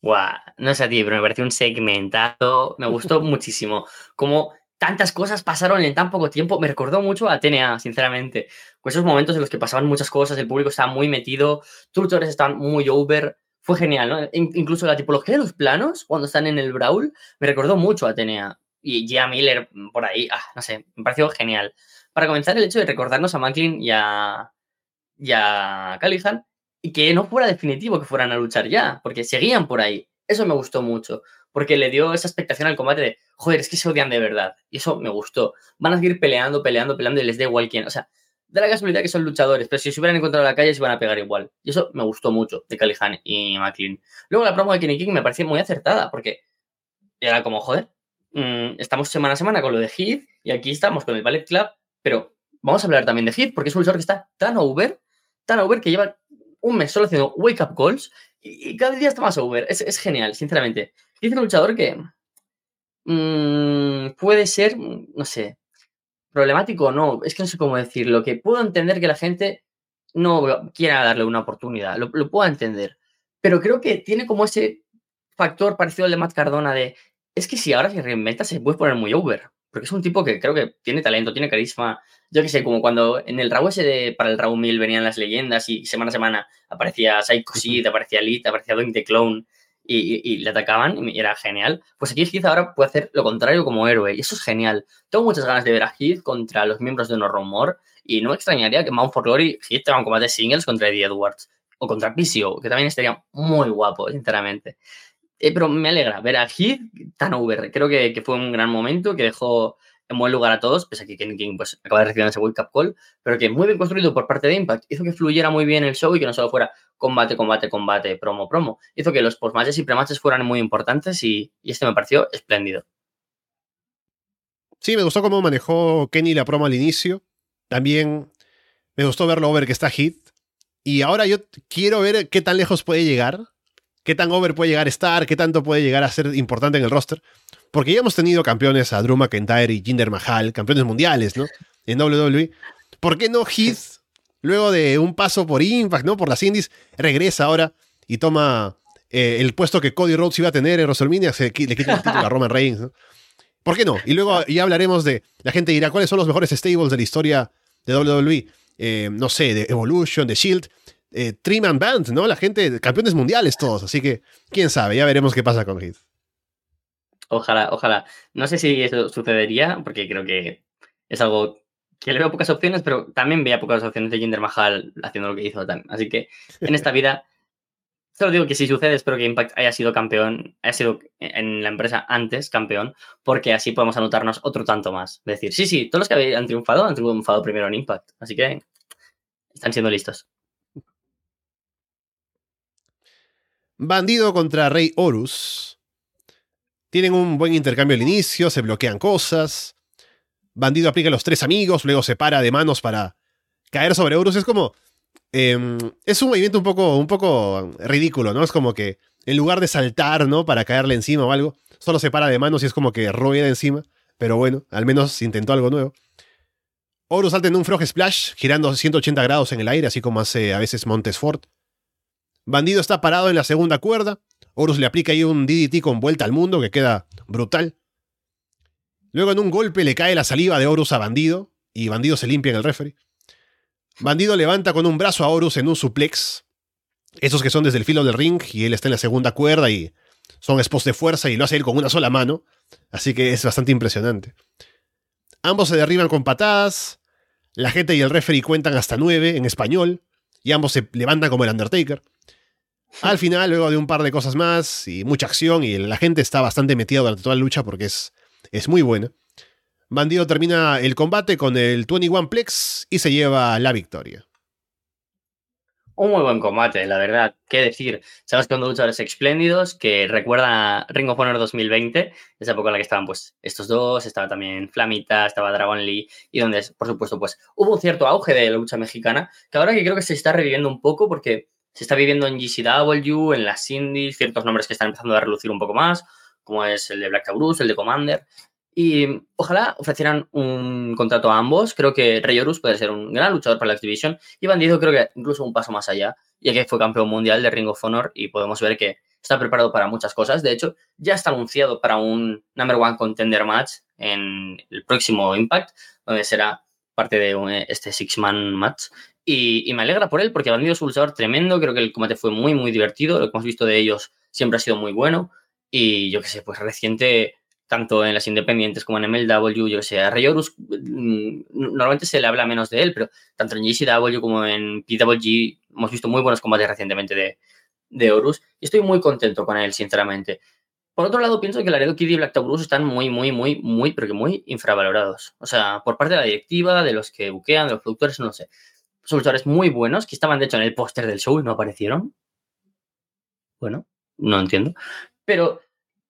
Guau, no sé a ti, pero me pareció un segmentado, me gustó muchísimo. Como tantas cosas pasaron en tan poco tiempo. Me recordó mucho a TNA, sinceramente. Con esos momentos en los que pasaban muchas cosas, el público estaba muy metido, tutores estaban muy over. Fue genial, ¿no? Incluso la tipología de los planos, cuando están en el Brawl, me recordó mucho a TNA. Y Gia Miller por ahí, ah, no sé, me pareció genial. Para comenzar, el hecho de recordarnos a Macklin y a, y a Callihan y que no fuera definitivo que fueran a luchar ya, porque seguían por ahí. Eso me gustó mucho, porque le dio esa expectación al combate de, joder, es que se odian de verdad. Y eso me gustó. Van a seguir peleando, peleando, peleando y les da igual quién. O sea, da la casualidad que son luchadores, pero si se hubieran encontrado en la calle se iban a pegar igual. Y eso me gustó mucho de Callihan y McLean. Luego la promo de Kenny King me pareció muy acertada, porque era como, joder, mm, estamos semana a semana con lo de Heath y aquí estamos con el Ballet Club, pero vamos a hablar también de Heath, porque es un luchador que está tan over, tan over que lleva un mes solo haciendo wake up calls y, cada día está más over. Es, genial, sinceramente. Es un luchador que mm, puede ser, no sé, problemático o no. Es que no sé cómo decirlo. Que puedo entender que la gente no quiera darle una oportunidad. Lo, lo puedo entender. Pero creo que tiene como ese factor parecido al de Matt Cardona de es que si ahora se reinventa se puede poner muy over. Porque es un tipo que creo que tiene talento, tiene carisma. Yo que sé, como cuando en el Raw ese de, para el Raw 1000 venían las leyendas y semana a semana aparecía Psycho Sid, aparecía Elite, aparecía Doink the Clone y, le atacaban y era genial. Pues aquí Heath ahora puede hacer lo contrario como héroe y eso es genial. Tengo muchas ganas de ver a Heath contra los miembros de No Rumor y no me extrañaría que Mount for Glory Heath tenga un combate singles contra Eddie Edwards o contra PCO, que también estaría muy guapo, sinceramente. Eh, pero me alegra ver a Heath tan over. Creo que, fue un gran momento que dejó en buen lugar a todos, pese a que Kenny King pues, acaba de recibir ese World Cup Call, pero que muy bien construido por parte de Impact. Hizo que fluyera muy bien el show y que no solo fuera combate, combate, combate, promo, promo. Hizo que los postmatches y prematches fueran muy importantes y, este me pareció espléndido. Sí, me gustó cómo manejó Kenny la promo al inicio. También me gustó ver lo over que está Heath. Y ahora yo quiero ver qué tan lejos puede llegar qué tan over puede llegar a estar, qué tanto puede llegar a ser importante en el roster. Porque ya hemos tenido campeones a Drew McIntyre y Jinder Mahal, campeones mundiales, ¿no? En WWE. ¿Por qué no Heath, luego de un paso por Impact, ¿no? Por las Indies, regresa ahora y toma eh, el puesto que Cody Rhodes iba a tener en WrestleMania, se, le quita el título a Roman Reigns, ¿no? ¿Por qué no? Y luego ya hablaremos de. La gente dirá cuáles son los mejores stables de la historia de WWE. Eh, no sé, de Evolution, de Shield eh, Three-Man Band, ¿no? La gente, campeones mundiales todos. Así que, quién sabe, ya veremos qué pasa con Heath. Ojalá, ojalá. No sé si eso sucedería, porque creo que es algo que le veo pocas opciones, pero también veía pocas opciones de Jinder Mahal haciendo lo que hizo también. Así que en esta vida, solo digo que si sucede, espero que Impact haya sido campeón, haya sido en la empresa antes campeón, porque así podemos anotarnos otro tanto más. Es decir, sí, sí, todos los que han triunfado han triunfado primero en Impact. Así que están siendo listos. Bandido contra Rey Horus. Tienen un buen intercambio al inicio, se bloquean cosas. Bandido aplica los tres amigos, luego se para de manos para caer sobre Horus. Es como. Em, es un movimiento un poco, un poco ridículo, ¿no? Es como que en lugar de saltar, ¿no? Para caerle encima o algo, solo se para de manos y es como que rueda encima. Pero bueno, al menos intentó algo nuevo. Horus salta en un frog splash, girando 180 grados en el aire, así como hace a veces Montesfort. Bandido está parado en la segunda cuerda. Horus le aplica ahí un DDT con vuelta al mundo que queda brutal. Luego en un golpe le cae la saliva de Horus a Bandido y Bandido se limpia en el referee. Bandido levanta con un brazo a Horus en un suplex. Esos que son desde el filo del ring y él está en la segunda cuerda y son expos de fuerza y lo hace él con una sola mano. Así que es bastante impresionante. Ambos se derriban con patadas. La gente y el referee cuentan hasta nueve en español y ambos se levantan como el Undertaker. Al final, luego de un par de cosas más y mucha acción, y la gente está bastante metida durante toda la lucha porque es, es muy buena, Bandido termina el combate con el 21 Plex y se lleva la victoria. Un muy buen combate, la verdad. ¿Qué decir? Sabes que son luchadores espléndidos que recuerda a Ring of Honor 2020, esa época en la que estaban pues estos dos, estaba también Flamita, estaba Dragon Lee y donde, por supuesto, pues hubo un cierto auge de la lucha mexicana que ahora que creo que se está reviviendo un poco porque se está viviendo en GCW, en las Indies, ciertos nombres que están empezando a relucir un poco más, como es el de Black Taurus, el de Commander. Y ojalá ofrecieran un contrato a ambos. Creo que Rey puede ser un gran luchador para la X-Division. Y Bandido creo que incluso un paso más allá, ya que fue campeón mundial de Ring of Honor y podemos ver que está preparado para muchas cosas. De hecho, ya está anunciado para un number one contender match en el próximo Impact, donde será parte de este six-man match. Y, me alegra por él porque ha venido su luchador tremendo. Creo que el combate fue muy, muy divertido. Lo que hemos visto de ellos siempre ha sido muy bueno. Y yo qué sé, pues reciente, tanto en las independientes como en MLW, yo qué sé, a Rey mm, normalmente se le habla menos de él, pero tanto en GCW como en PWG hemos visto muy buenos combates recientemente de, de Horus. Y estoy muy contento con él, sinceramente. Por otro lado, pienso que Laredo Kid y Black Taurus están muy, muy, muy, muy, pero que muy infravalorados. O sea, por parte de la directiva, de los que buquean, de los productores, no sé. Luchadores muy buenos que estaban, de hecho, en el póster del show y no aparecieron. Bueno, no entiendo. Pero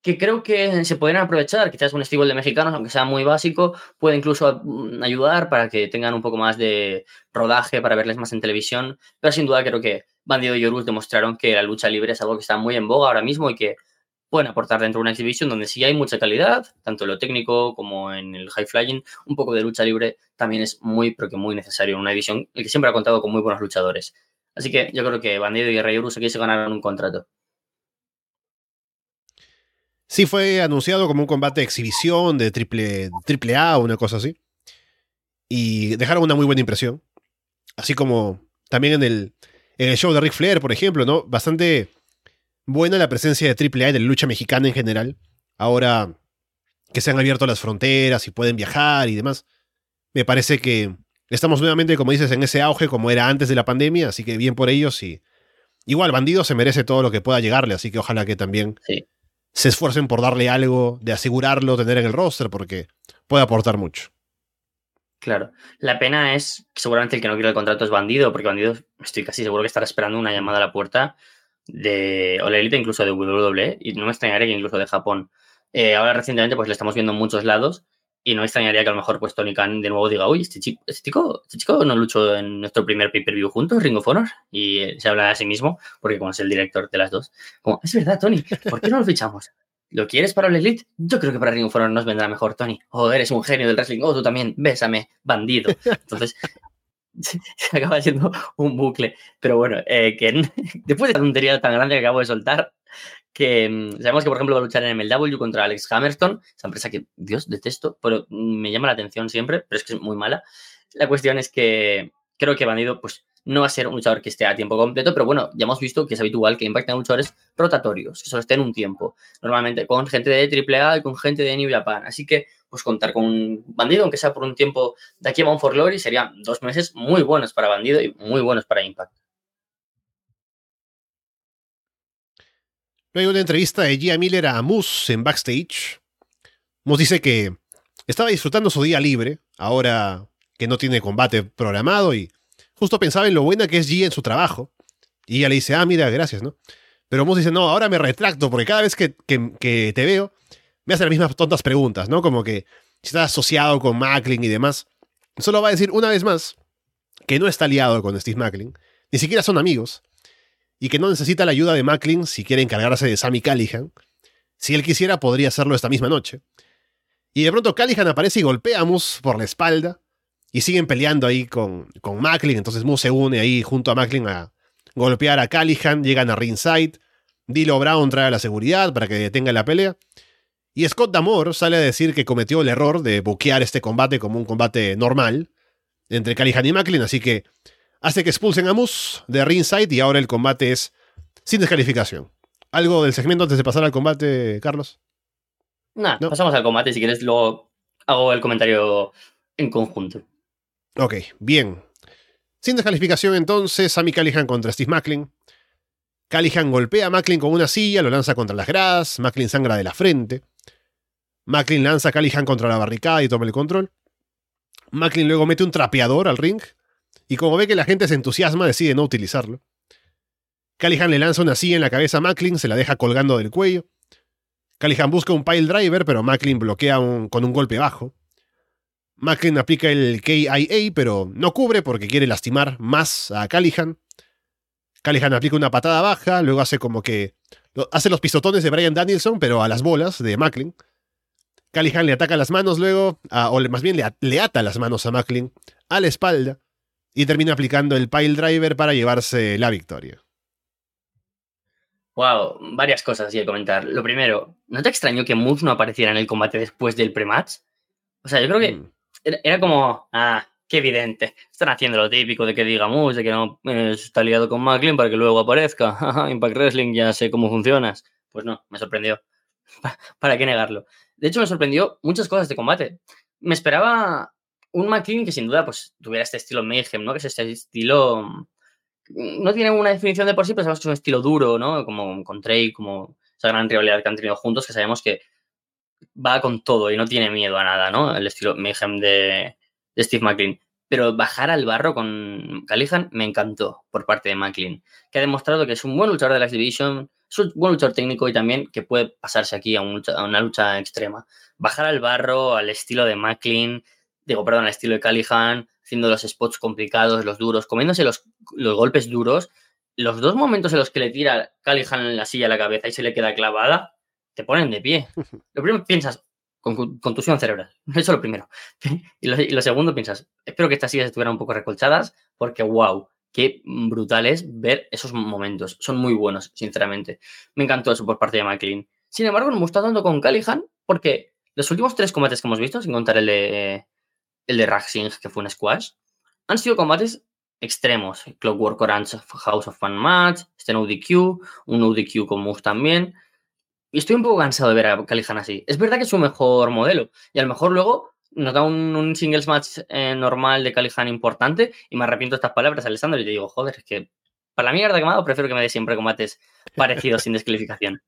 que creo que se podrían aprovechar, quizás un estilo de mexicanos, aunque sea muy básico, puede incluso mm, ayudar para que tengan un poco más de rodaje, para verles más en televisión. Pero sin duda creo que Bandido y Horus demostraron que la lucha libre es algo que está muy en boga ahora mismo y que pueden aportar dentro de una exhibición donde sí hay mucha calidad, tanto en lo técnico como en el high flying, un poco de lucha libre también es muy, pero muy necesario en una división que siempre ha contado con muy buenos luchadores. Así que yo creo que Bandido y Rey Urus aquí se ganaron un contrato. Sí fue anunciado como un combate de exhibición de triple, triple A o una cosa así. Y dejaron una muy buena impresión. Así como también en el, en el show de Ric Flair, por ejemplo, ¿no? Bastante buena la presencia de AAA y de la lucha mexicana en general. Ahora que se han abierto las fronteras y pueden viajar y demás. Me parece que estamos nuevamente, como dices, en ese auge como era antes de la pandemia, así que bien por ellos y igual Bandido se merece todo lo que pueda llegarle, así que ojalá que también se esfuercen por darle algo, de asegurarlo, tener en el roster, porque puede aportar mucho. Claro. La pena es que seguramente el que no quiere el contrato es Bandido, porque Bandido estoy casi seguro que estará esperando una llamada a la puerta de o la élite incluso de WWE y no me extrañaría que incluso de Japón. Eh, ahora recientemente pues le estamos viendo en muchos lados y no me extrañaría que a lo mejor pues Tony Khan de nuevo diga, uy, este chico, este chico, este chico no luchó en nuestro primer pay-per-view juntos, Ring of Honor, y eh, se habla a sí mismo, porque como es el director de las dos, como, es verdad, Tony, ¿por qué no lo fichamos? ¿Lo quieres para el Elite? Yo creo que para Ring of Honor nos vendrá mejor, Tony. O oh, eres un genio del wrestling. O oh, tú también, bésame, bandido. Entonces, se acaba siendo un bucle. Pero bueno, eh, que después de la tontería tan grande que acabo de soltar, que mm, sabemos que, por ejemplo, va a luchar en MLW contra Alex Hammerstone, esa empresa que, Dios, detesto, pero me llama la atención siempre, pero es que es muy mala. La cuestión es que creo que Bandido, pues, no va a ser un luchador que esté a tiempo completo, pero bueno, ya hemos visto que es habitual que impacten luchadores rotatorios, que solo estén un tiempo, normalmente con gente de AAA y con gente de New Japan. Así que, pues contar con un bandido, aunque sea por un tiempo de aquí a Bound for Glory, serían dos meses muy buenos para bandido y muy buenos para Impact. Luego una entrevista de Gia Miller a Moose en backstage. Moose dice que estaba disfrutando su día libre, ahora que no tiene combate programado y justo pensaba en lo buena que es G en su trabajo. Y ella le dice, ah, mira, gracias, ¿no? Pero Moose dice, no, ahora me retracto, porque cada vez que, te veo, me hace las mismas tontas preguntas, ¿no? Como que si estás asociado con Macklin y demás. Solo va a decir una vez más que no está aliado con Steve Macklin, ni siquiera son amigos, y que no necesita la ayuda de Macklin si quiere encargarse de Sammy Callihan. Si él quisiera, podría hacerlo esta misma noche. Y de pronto Callihan aparece y golpea a Moose por la espalda, y siguen peleando ahí con, con Macklin. Entonces Moose se une ahí junto a Macklin a golpear a Callihan. Llegan a ringside. Dilo Brown trae a la seguridad para que detenga la pelea. Y Scott Damore sale a decir que cometió el error de buquear este combate como un combate normal entre Callihan y Macklin. Así que hace que expulsen a Moose de ringside y ahora el combate es sin descalificación. ¿Algo del segmento antes de pasar al combate, Carlos? Nah, ¿No? pasamos al combate. Si quieres, luego hago el comentario en conjunto. Ok, bien. Sin descalificación entonces, Sammy Callihan contra Steve Macklin. Callihan golpea a Macklin con una silla, lo lanza contra las gradas, Macklin sangra de la frente. Macklin lanza a Callihan contra la barricada y toma el control. Macklin luego mete un trapeador al ring, y como ve que la gente se entusiasma, decide no utilizarlo. Callihan le lanza una silla en la cabeza a Macklin, se la deja colgando del cuello. Callihan busca un pile driver, pero Macklin bloquea con un golpe bajo. Macklin aplica el KIA, pero no cubre porque quiere lastimar más a Callihan. Callihan aplica una patada baja, luego hace como que. Hace los pisotones de Brian Danielson, pero a las bolas de Macklin. Callihan le ataca las manos luego, o más bien le, le, ata las manos a Macklin a la espalda y termina aplicando el pile driver para llevarse la victoria. Wow, varias cosas así de comentar. Lo primero, ¿no te extrañó que Moose no apareciera en el combate después del pre-match? O sea, yo creo que Mm. Era, era como, ah, qué evidente. Están haciendo lo típico de que diga Moose, de que no eh, está liado con Macklin para que luego aparezca. Impact Wrestling, ya sé cómo funcionas. Pues no, me sorprendió. ¿Para qué negarlo? De hecho, me sorprendió muchas cosas de combate. Me esperaba un McLean que sin duda pues tuviera este estilo Mayhem, ¿no? Que es este estilo... mm, No tiene una definición de por sí, pero sabemos que es un estilo duro, ¿no? Como con Trey, como esa gran rivalidad que han tenido juntos, que sabemos que va con todo y no tiene miedo a nada, ¿no? El estilo Mayhem de, de Steve McLean. Pero bajar al barro con Callihan me encantó por parte de McLean, que ha demostrado que es un buen luchador de la X-Division, es un buen luchador técnico y también que puede pasarse aquí a, una lucha extrema. Bajar al barro al estilo de McLean, digo, perdón, al estilo de Callihan, haciendo los spots complicados, los duros, comiéndose los, los golpes duros. Los dos momentos en los que le tira Callihan en la silla a la cabeza y se le queda clavada, te ponen de pie. Lo primero piensas, con, contusión cerebral. Eso es lo primero. Y lo, y lo segundo piensas, espero que estas sillas estuvieran un poco recolchadas, porque wow, qué brutal es ver esos momentos. Son muy buenos, sinceramente. Me encantó eso por parte de McLean. Sin embargo, me gustó tanto con Callihan, porque los últimos tres combates que hemos visto, sin contar el de, el de Raxing, que fue un squash, han sido combates extremos. Clockwork Orange House of Fun Match, este no DQ, un no DQ con Moose también. Y estoy un poco cansado de ver a Callihan así. Es verdad que es su mejor modelo. Y a lo mejor luego nos da un, un singles match eh, normal de Callihan importante y me arrepiento de estas palabras, Alessandro, y te digo, joder, es que para la mierda que me ha dado prefiero que me dé siempre combates parecidos sin descalificación.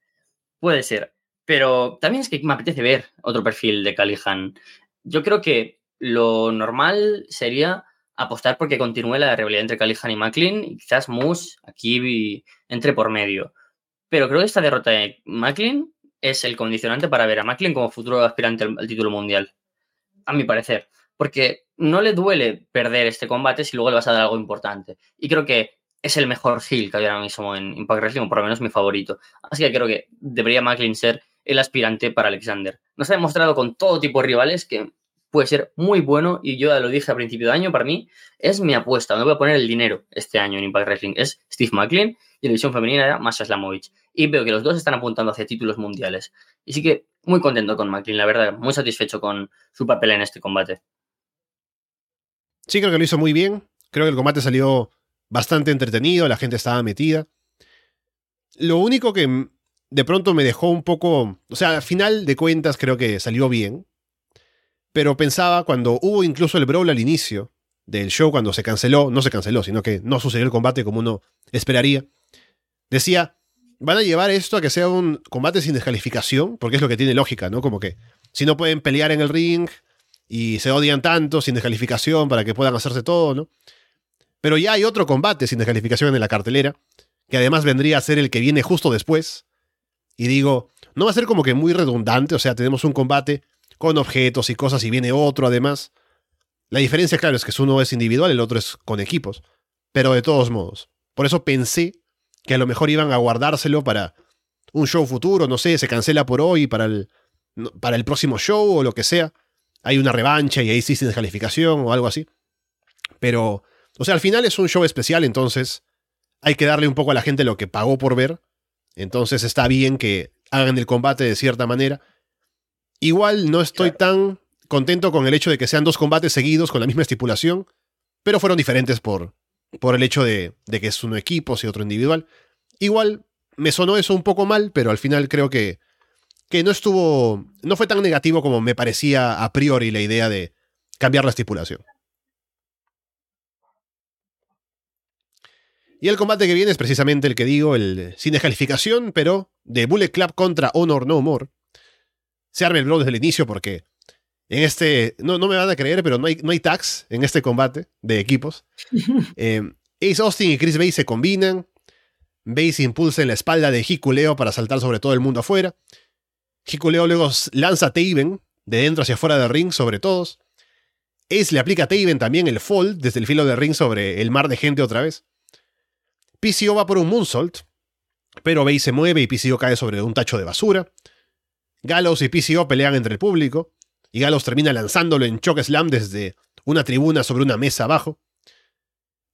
Puede ser. Pero también es que me apetece ver otro perfil de Callihan. Yo creo que lo normal sería apostar porque continúe la rivalidad entre Callihan y McLean y quizás Moose aquí entre por medio. Pero creo que esta derrota de McLean es el condicionante para ver a McLean como futuro aspirante al, título mundial. A mi parecer. Porque no le duele perder este combate si luego le vas a dar algo importante. Y creo que es el mejor heel que hay ahora mismo en Impact Wrestling, o por lo menos mi favorito. Así que creo que debería McLean ser el aspirante para Alexander. Nos ha demostrado con todo tipo de rivales que puede ser muy bueno y yo ya lo dije a principio de año, para mí es mi apuesta, me voy a poner el dinero este año en Impact Wrestling, es Steve McLean y la división femenina era Masha Slamovich. Y veo que los dos están apuntando hacia títulos mundiales. Y sí que muy contento con McLean, la verdad, muy satisfecho con su papel en este combate. Sí, creo que lo hizo muy bien. Creo que el combate salió bastante entretenido, la gente estaba metida. Lo único que de pronto me dejó un poco, o sea, al final de cuentas creo que salió bien, pero pensaba cuando hubo incluso el brawl al inicio del show, cuando se canceló, no se canceló, sino que no sucedió el combate como uno esperaría, decía, van a llevar esto a que sea un combate sin descalificación, porque es lo que tiene lógica, ¿no? Como que si no pueden pelear en el ring y se odian tanto sin descalificación para que puedan hacerse todo, ¿no? Pero ya hay otro combate sin descalificación en la cartelera, que además vendría a ser el que viene justo después. Y digo, no va a ser como que muy redundante, o sea, tenemos un combate con objetos y cosas y viene otro además. La diferencia, claro, es que uno es individual, el otro es con equipos. Pero de todos modos. Por eso pensé que a lo mejor iban a guardárselo para un show futuro, no sé, se cancela por hoy para el, para el próximo show o lo que sea. Hay una revancha y ahí sí sin descalificación o algo así. Pero, o sea, al final es un show especial, entonces hay que darle un poco a la gente lo que pagó por ver. Entonces está bien que hagan el combate de cierta manera. Igual no estoy tan contento con el hecho de que sean dos combates seguidos con la misma estipulación, pero fueron diferentes por, por el hecho de, que es uno equipo y otro individual. Igual me sonó eso un poco mal, pero al final creo que, que no estuvo, no fue tan negativo como me parecía a priori la idea de cambiar la estipulación. Y el combate que viene es precisamente el que digo, el sin descalificación, pero de Bullet Club contra Honor No More. Se arma el blow desde el inicio porque en este, no, no me van a creer, pero no hay, no hay tags en este combate de equipos. eh, Ace Austin y Chris Bay se combinan. Base impulsa en la espalda de Hikuleo para saltar sobre todo el mundo afuera. Hikuleo luego lanza a Taven de dentro hacia afuera del ring sobre todos. Ace le aplica a Taven también el fold desde el filo del ring sobre el mar de gente otra vez. PCO va por un moonsault, pero Base se mueve y PCO cae sobre un tacho de basura. Gallows y PCO pelean entre el público, y Gallows termina lanzándolo en choke slam desde una tribuna sobre una mesa abajo.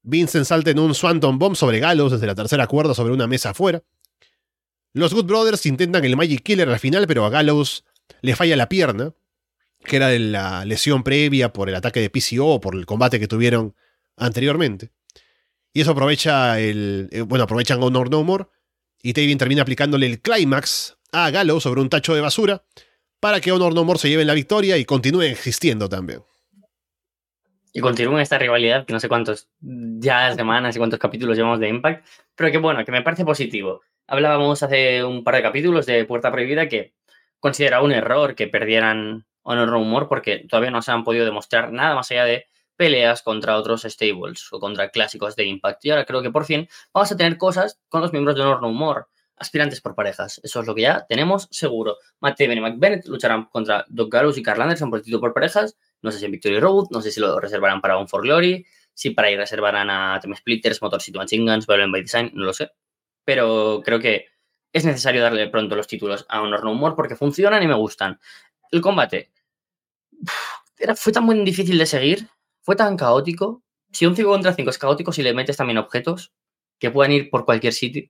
Vincent salta en un Swanton Bomb sobre Gallows desde la tercera cuerda sobre una mesa afuera. Los Good Brothers intentan el Magic Killer al final, pero a Gallows le falla la pierna, que era de la lesión previa por el ataque de PCO o por el combate que tuvieron anteriormente. Y eso aprovecha el. eh, bueno, aprovechan Honor No More. Y Taven termina aplicándole el climax a Gallows sobre un tacho de basura para que Honor No More se lleven la victoria y continúen existiendo también. Y continúa esta rivalidad que no sé cuántos ya semanas y cuántos capítulos llevamos de Impact, pero que bueno, que me parece positivo. Hablábamos hace un par de capítulos de Puerta Prohibida que consideraba un error que perdieran Honor No More porque todavía no se han podido demostrar nada más allá de peleas contra otros stables o contra clásicos de Impact. Y ahora creo que por fin vamos a tener cosas con los miembros de Honor No More, aspirantes por parejas. Eso es lo que ya tenemos seguro. Matt Taven y Mike Bennett lucharán contra Doc Gallows y Carl Anderson por el título por parejas. No sé si en Victory Road, no sé si lo reservarán para un For Glory, si para ir reservarán a Team Splitters, Motor City Machine Guns, Violent by Design, no lo sé. Pero creo que es necesario darle pronto los títulos a Honor No More porque funcionan y me gustan. El combate era, fue tan muy difícil de seguir, fue tan caótico. Si un 5 contra 5 es caótico, si le metes también objetos que puedan ir por cualquier sitio,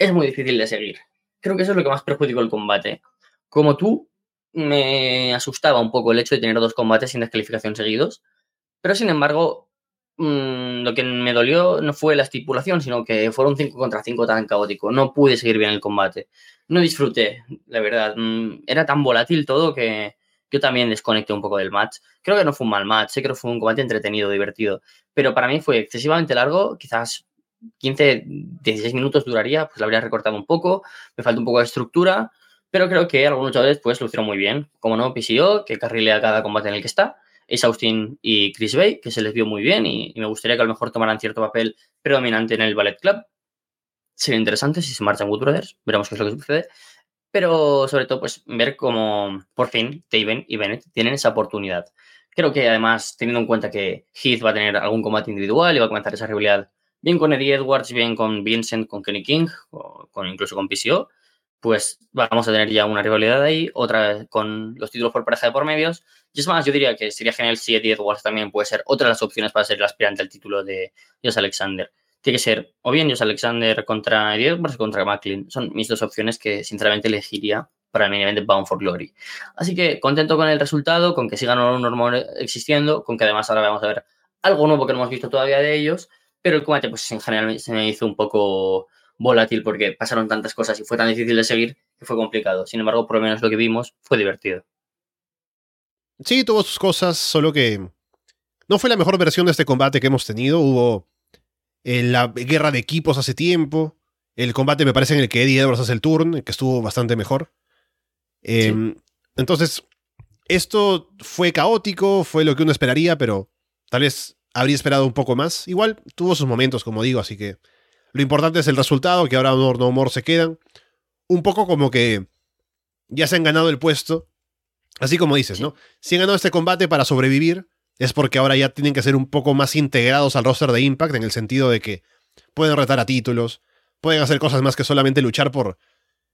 es muy difícil de seguir. Creo que eso es lo que más perjudicó el combate. Como tú, me asustaba un poco el hecho de tener dos combates sin descalificación seguidos, pero sin embargo, mmm, lo que me dolió no fue la estipulación, sino que fueron 5 contra 5 tan caótico. No pude seguir bien el combate. No disfruté, la verdad. Mm, Era tan volátil todo que yo también desconecté un poco del match. Creo que no fue un mal match, sé que fue un combate entretenido, divertido, pero para mí fue excesivamente largo, quizás 15, 16 minutos duraría, pues lo habría recortado un poco, me falta un poco de estructura, pero creo que algunos luchadores pues lo hicieron muy bien. Como no, PCO, que carrilea cada combate en el que está, Ace Austin y Chris Bay, que se les vio muy bien y, me gustaría que a lo mejor tomaran cierto papel predominante en el Ballet Club. Sería interesante si se marchan Good Brothers, veremos qué es lo que sucede. Pero sobre todo, pues ver cómo por fin Taven y Bennett tienen esa oportunidad. Creo que además, teniendo en cuenta que Heath va a tener algún combate individual y va a comenzar esa rivalidad bien con Eddie Edwards, bien con Vincent, con Kenny King, o con, incluso con PCO, pues vamos a tener ya una rivalidad ahí, otra con los títulos por pareja de por medios. Y es más, yo diría que sería genial si Eddie Edwards también puede ser otra de las opciones para ser el aspirante al título de Josh Alexander. Tiene que ser o bien Josh Alexander contra Eddie Edwards o contra Macklin. Son mis dos opciones que sinceramente elegiría para el main event de Bound for Glory. Así que contento con el resultado, con que sigan un normal existiendo, con que además ahora vamos a ver algo nuevo que no hemos visto todavía de ellos, pero el combate pues en general se me hizo un poco volátil porque pasaron tantas cosas y fue tan difícil de seguir que fue complicado. Sin embargo, por lo menos lo que vimos fue divertido. Sí, tuvo sus cosas, solo que no fue la mejor versión de este combate que hemos tenido. Hubo eh, la guerra de equipos hace tiempo. El combate me parece en el que Eddie Edwards hace el turn, que estuvo bastante mejor. Eh, sí. Entonces, esto fue caótico, fue lo que uno esperaría, pero tal vez habría esperado un poco más. Igual tuvo sus momentos, como digo, así que lo importante es el resultado, que ahora Honor No More se quedan. Un poco como que ya se han ganado el puesto. Así como dices. ¿no? Si han ganado este combate para sobrevivir, es porque ahora ya tienen que ser un poco más integrados al roster de Impact, en el sentido de que pueden retar a títulos, pueden hacer cosas más que solamente luchar por,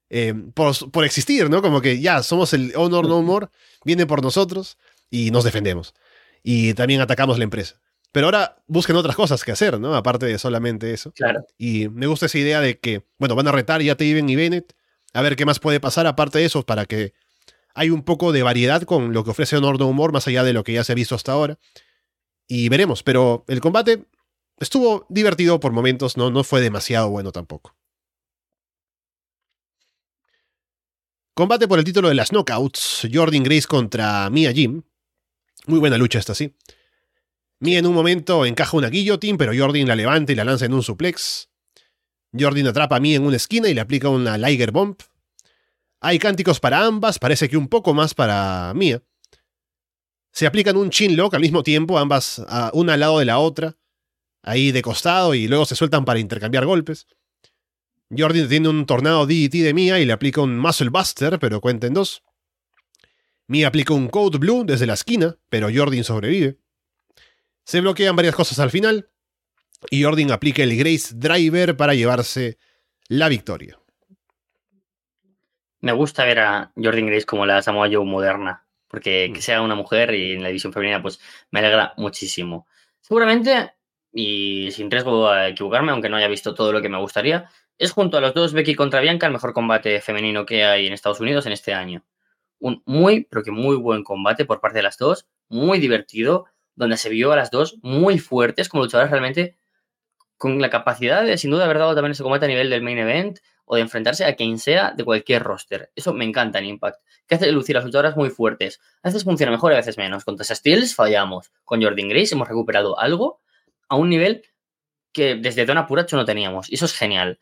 eh, por, por, existir, ¿no? Como que ya somos el Honor No More, viene por nosotros y nos defendemos. Y también atacamos la empresa. Pero ahora busquen otras cosas que hacer, ¿no? Aparte de solamente eso. Claro. Y me gusta esa idea de que, bueno, van a retar ya Taven y Bennett, a ver qué más puede pasar aparte de eso, para que hay un poco de variedad con lo que ofrece Honor No More, más allá de lo que ya se ha visto hasta ahora. Y veremos, pero el combate estuvo divertido por momentos, no, no fue demasiado bueno tampoco. Combate por el título de las Knockouts, Jordan Grace contra Mia Jim. Muy buena lucha esta, sí. Mia en un momento encaja una guillotine, pero Jordan la levanta y la lanza en un suplex. Jordan atrapa a Mia en una esquina y le aplica una Liger Bomb. Hay cánticos para ambas, parece que un poco más para Mia. Se aplican un chinlock al mismo tiempo, ambas a una al lado de la otra, ahí de costado, y luego se sueltan para intercambiar golpes. Jordan tiene un tornado DDT de Mia y le aplica un Muscle Buster, pero cuenta en dos. Mia aplica un Code Blue desde la esquina, pero Jordan sobrevive. Se bloquean varias cosas al final, y Jordan aplica el Grace Driver para llevarse la victoria. Me gusta ver a Jordan Grace como la Samoa Joe moderna, porque que sea una mujer y en la división femenina, pues me alegra muchísimo. Seguramente, y sin riesgo a equivocarme, aunque no haya visto todo lo que me gustaría, es junto a los dos Becky contra Bianca el mejor combate femenino que hay en Estados Unidos en este año. Un muy, pero que muy buen combate por parte de las dos, muy divertido, donde se vio a las dos muy fuertes como luchadoras realmente con la capacidad de sin duda haber dado también ese combate a nivel del main event o de enfrentarse a quien sea de cualquier roster. Eso me encanta en Impact, que hace lucir a las luchadoras muy fuertes. A veces funciona mejor, a veces menos. Con Tessa Steels fallamos. Con Jordan Grace hemos recuperado algo a un nivel que desde Donna Puracho no teníamos. Y eso es genial.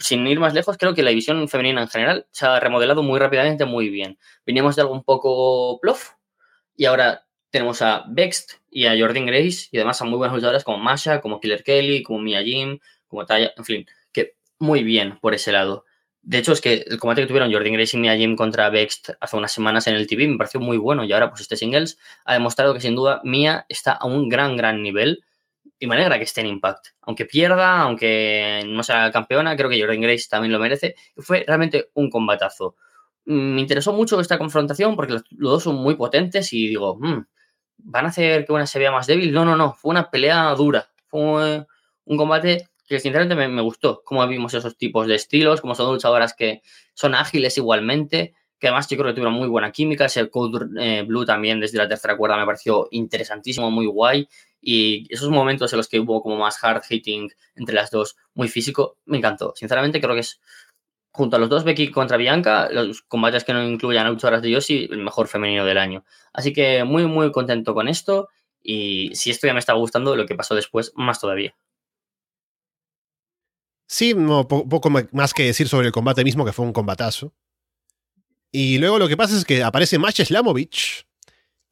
Sin ir más lejos, creo que la división femenina en general se ha remodelado muy rápidamente, muy bien. Veníamos de algo un poco plof y ahora tenemos a Bext y a Jordan Grace y además a muy buenas luchadoras como Masha, como Killer Kelly, como Mia Jim, como Taya, en fin, que muy bien por ese lado. De hecho, es que el combate que tuvieron Jordan Grace y Mia Jim contra Bext hace unas semanas en el TV me pareció muy bueno y ahora pues este singles ha demostrado que sin duda Mia está a un gran, gran nivel y me alegra que esté en Impact. Aunque pierda, aunque no sea campeona, creo que Jordan Grace también lo merece. Fue realmente un combatazo. Mm, me interesó mucho esta confrontación porque los, dos son muy potentes y digo, mmm, ¿van a hacer que una se vea más débil? No, no, no. Fue una pelea dura. Fue un combate que sinceramente me, gustó. Como vimos esos tipos de estilos, como son luchadoras que son ágiles igualmente, que además yo creo que tuvieron muy buena química. Ese Code eh, Blue también desde la tercera cuerda me pareció interesantísimo, muy guay. Y esos momentos en los que hubo como más hard hitting entre las dos, muy físico, me encantó. Sinceramente creo que es junto a los dos Becky contra Bianca, los combates que no incluyan a luchadoras de Yoshi, el mejor femenino del año. Así que muy, muy contento con esto. Y si esto ya me está gustando, lo que pasó después, más todavía. Sí, no, poco más que decir sobre el combate mismo, que fue un combatazo. Y luego lo que pasa es que aparece Masha Slamovich,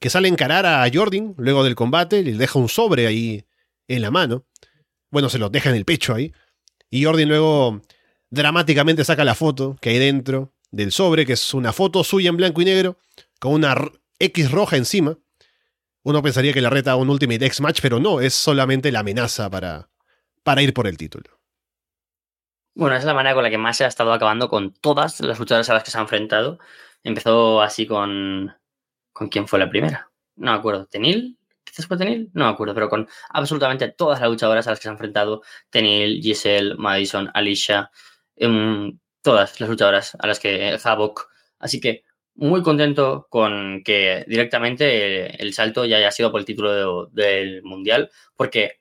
que sale a encarar a Jordan luego del combate, le deja un sobre ahí en la mano. Bueno, se lo deja en el pecho ahí. Y Jordan luego dramáticamente saca la foto que hay dentro del sobre, que es una foto suya en blanco y negro, con una X roja encima. Uno pensaría que la reta a un Ultimate X Match, pero no, es solamente la amenaza para, para ir por el título. Bueno, es la manera con la que más se ha estado acabando con todas las luchadoras a las que se ha enfrentado. Empezó así con. ¿Con quién fue la primera? No me acuerdo. ¿Tenil? ¿Quizás fue Tenil? No me acuerdo, pero con absolutamente todas las luchadoras a las que se ha enfrentado. Tenil, Giselle, Madison, Alicia, todas las luchadoras a las que Havoc. Así que muy contento con que directamente el salto ya haya sido por el título del Mundial, porque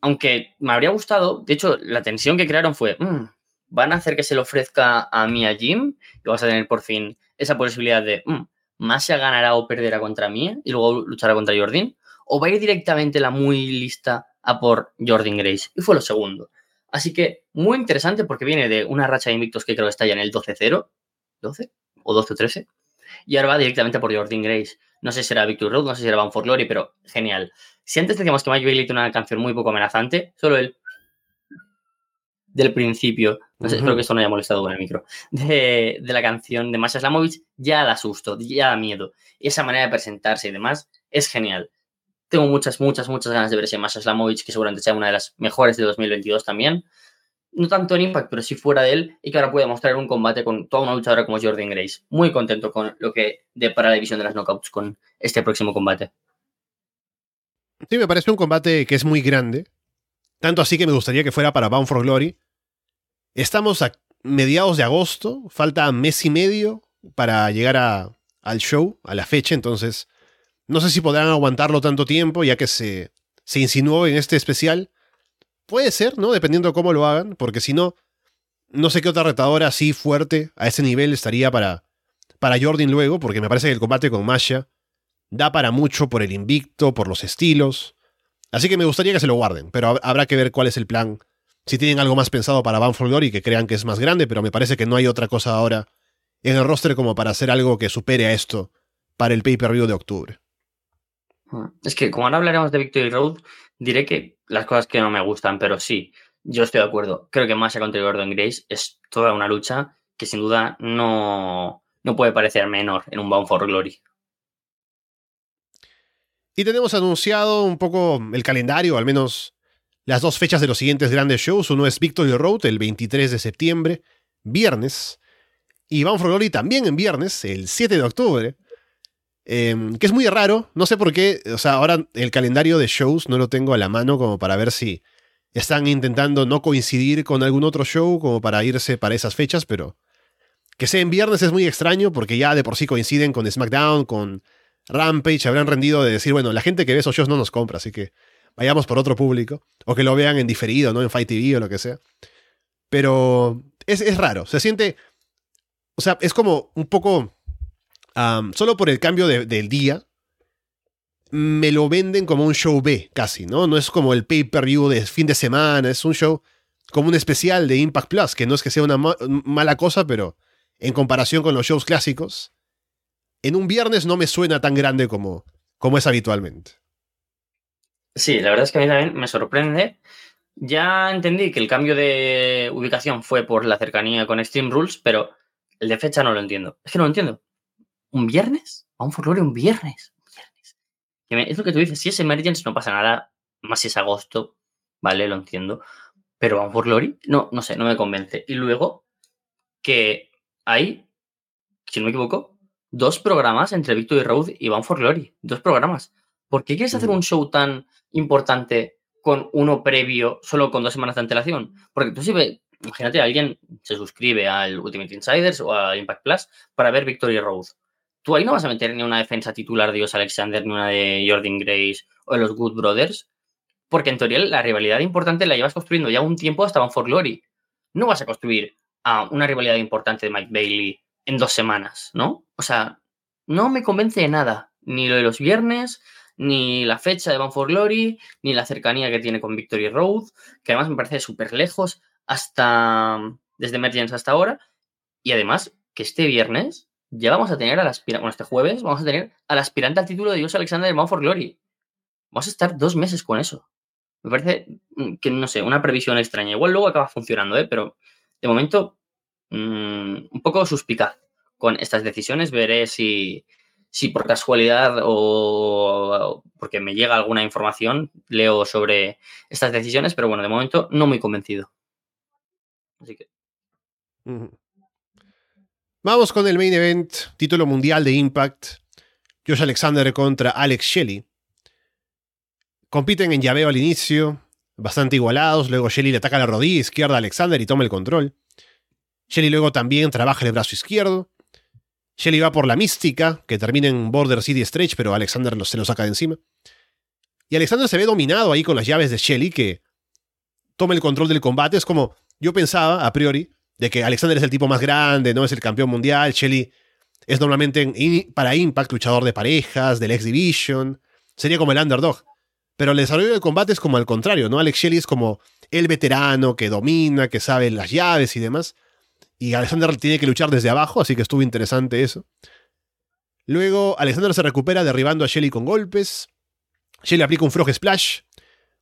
aunque me habría gustado, de hecho, la tensión que crearon fue, mm, van a hacer que se le ofrezca a Mia Jim y vas a tener por fin esa posibilidad de, mm, Masha ganará o perderá contra Mia y luego luchará contra Jordan, o va a ir directamente la muy lista a por Jordan Grace. Y fue lo segundo. Así que muy interesante porque viene de una racha de invictos que creo que está ya en el 12-0, 12 o 12-13, y ahora va directamente por Jordan Grace. No sé si será Victor Road, no sé si será Bound for Glory, pero genial. Si antes decíamos que Mike Bailey tiene una canción muy poco amenazante, solo él. Del principio, no sé, espero que esto no haya molestado con el micro, de, la canción de Masha Slamovich, ya da susto, ya da miedo. Esa manera de presentarse y demás es genial tengo muchas, muchas, muchas ganas de ver ese Masha Slamovich, que seguramente sea una de las mejores de 2022 también. No tanto en Impact, pero sí fuera de él, y que ahora puede mostrar un combate con toda una luchadora como Jordan Grace. Muy contento con lo que depara la división de las knockouts con este próximo combate. Sí, me parece un combate que es muy grande. Tanto así que me gustaría que fuera para Bound for Glory. Estamos a mediados de agosto, falta mes y medio para llegar al show, a la fecha, entonces no sé si podrán aguantarlo tanto tiempo, ya que se, se insinuó en este especial. Puede ser, ¿no? Dependiendo de cómo lo hagan, porque si no, no sé qué otra retadora así fuerte a ese nivel estaría para, para Jordan luego, porque me parece que el combate con Masha da para mucho por el invicto, por los estilos. Así que me gustaría que se lo guarden, pero habrá que ver cuál es el plan. Si tienen algo más pensado para Van for Glory que crean que es más grande, pero me parece que no hay otra cosa ahora en el roster como para hacer algo que supere a esto para el pay-per-view de octubre. Es que como ahora hablaremos de Victory Road, diré que las cosas que no me gustan, pero sí, yo estoy de acuerdo. Creo que Masha contra Gordon Grace es toda una lucha que sin duda no, no puede parecer menor en un Bound for Glory. Y tenemos anunciado un poco el calendario, al menos las dos fechas de los siguientes grandes shows. Uno es Victory Road, el 23 de septiembre, viernes. Y Bound for Glory también en viernes, el 7 de octubre. Em, que es muy raro, no sé por qué, o sea, ahora el calendario de shows no lo tengo a la mano como para ver si están intentando no coincidir con algún otro show como para irse para esas fechas, pero que sea en viernes es muy extraño porque ya de por sí coinciden con SmackDown, con Rampage, habrán rendido de decir, bueno, la gente que ve esos shows no nos compra, así que vayamos por otro público, o que lo vean en diferido, ¿no? En Fight TV o lo que sea. Pero es, es raro, se siente, o sea, es como un poco, solo por el cambio del día, me lo venden como un show B, casi, ¿no? No es como el pay-per-view de fin de semana, es un show como un especial de Impact Plus, que no es que sea una mala cosa, pero en comparación con los shows clásicos, en un viernes no me suena tan grande como, como es habitualmente. Sí, la verdad es que a mí también me sorprende. Ya entendí que el cambio de ubicación fue por la cercanía con Steam Rules, pero el de fecha no lo entiendo. Es que no lo entiendo. ¿Un viernes? ¿A un folklore un viernes? es lo que tú dices, si es Emergence no pasa nada, más si es agosto, vale, lo entiendo. Pero a un folklore, no, no sé, no me convence. Y luego que hay, si no me equivoco, dos programas entre Victory Road y Van for Glory. Dos programas. ¿Por qué quieres hacer un show tan importante con uno previo, solo con dos semanas de antelación? Porque tú si ves, imagínate, alguien se suscribe al Ultimate Insiders o a Impact Plus para ver Victory Road. Tú ahí no vas a meter ni una defensa titular de Dios Alexander, ni una de Jordan Grace o de los Good Brothers, porque en teoría la rivalidad importante la llevas construyendo ya un tiempo hasta Van for Glory. No vas a construir a una rivalidad importante de Mike Bailey en dos semanas, ¿no? O sea, no me convence de nada. Ni lo de los viernes, ni la fecha de Van for Glory, ni la cercanía que tiene con Victory Road, que además me parece súper lejos hasta desde Emergence hasta ahora. Y además, que este viernes ya vamos a tener al aspirante, bueno, este jueves vamos a tener al aspirante al título de Dios Alexander de Van for Glory. Vamos a estar dos meses con eso. Me parece mm, que, no sé, una previsión extraña. Igual luego acaba funcionando, ¿eh? Pero de momento, mm, un poco suspicaz con estas decisiones. Veré si, si por casualidad o porque me llega alguna información, leo sobre estas decisiones, pero bueno, de momento no muy convencido. Así que. Vamos con el main event, título mundial de Impact. Josh Alexander contra Alex Shelley. Compiten en llaveo al inicio, bastante igualados. Luego Shelley le ataca la rodilla izquierda a Alexander y toma el control. Shelley luego también trabaja el brazo izquierdo. Shelley va por la mística, que termina en Border City Stretch, pero Alexander se lo saca de encima. Y Alexander se ve dominado ahí con las llaves de Shelley, que toma el control del combate. Es como yo pensaba, a priori, de que Alexander es el tipo más grande, no es el campeón mundial. Shelley es normalmente para Impact luchador de parejas, del X Division. Sería como el underdog. Pero el desarrollo del combate es como al contrario, ¿no? Alex Shelley es como el veterano que domina, que sabe las llaves y demás. Y Alexander tiene que luchar desde abajo, así que estuvo interesante eso. Luego, Alexander se recupera derribando a Shelly con golpes. Shelly aplica un Frog Splash.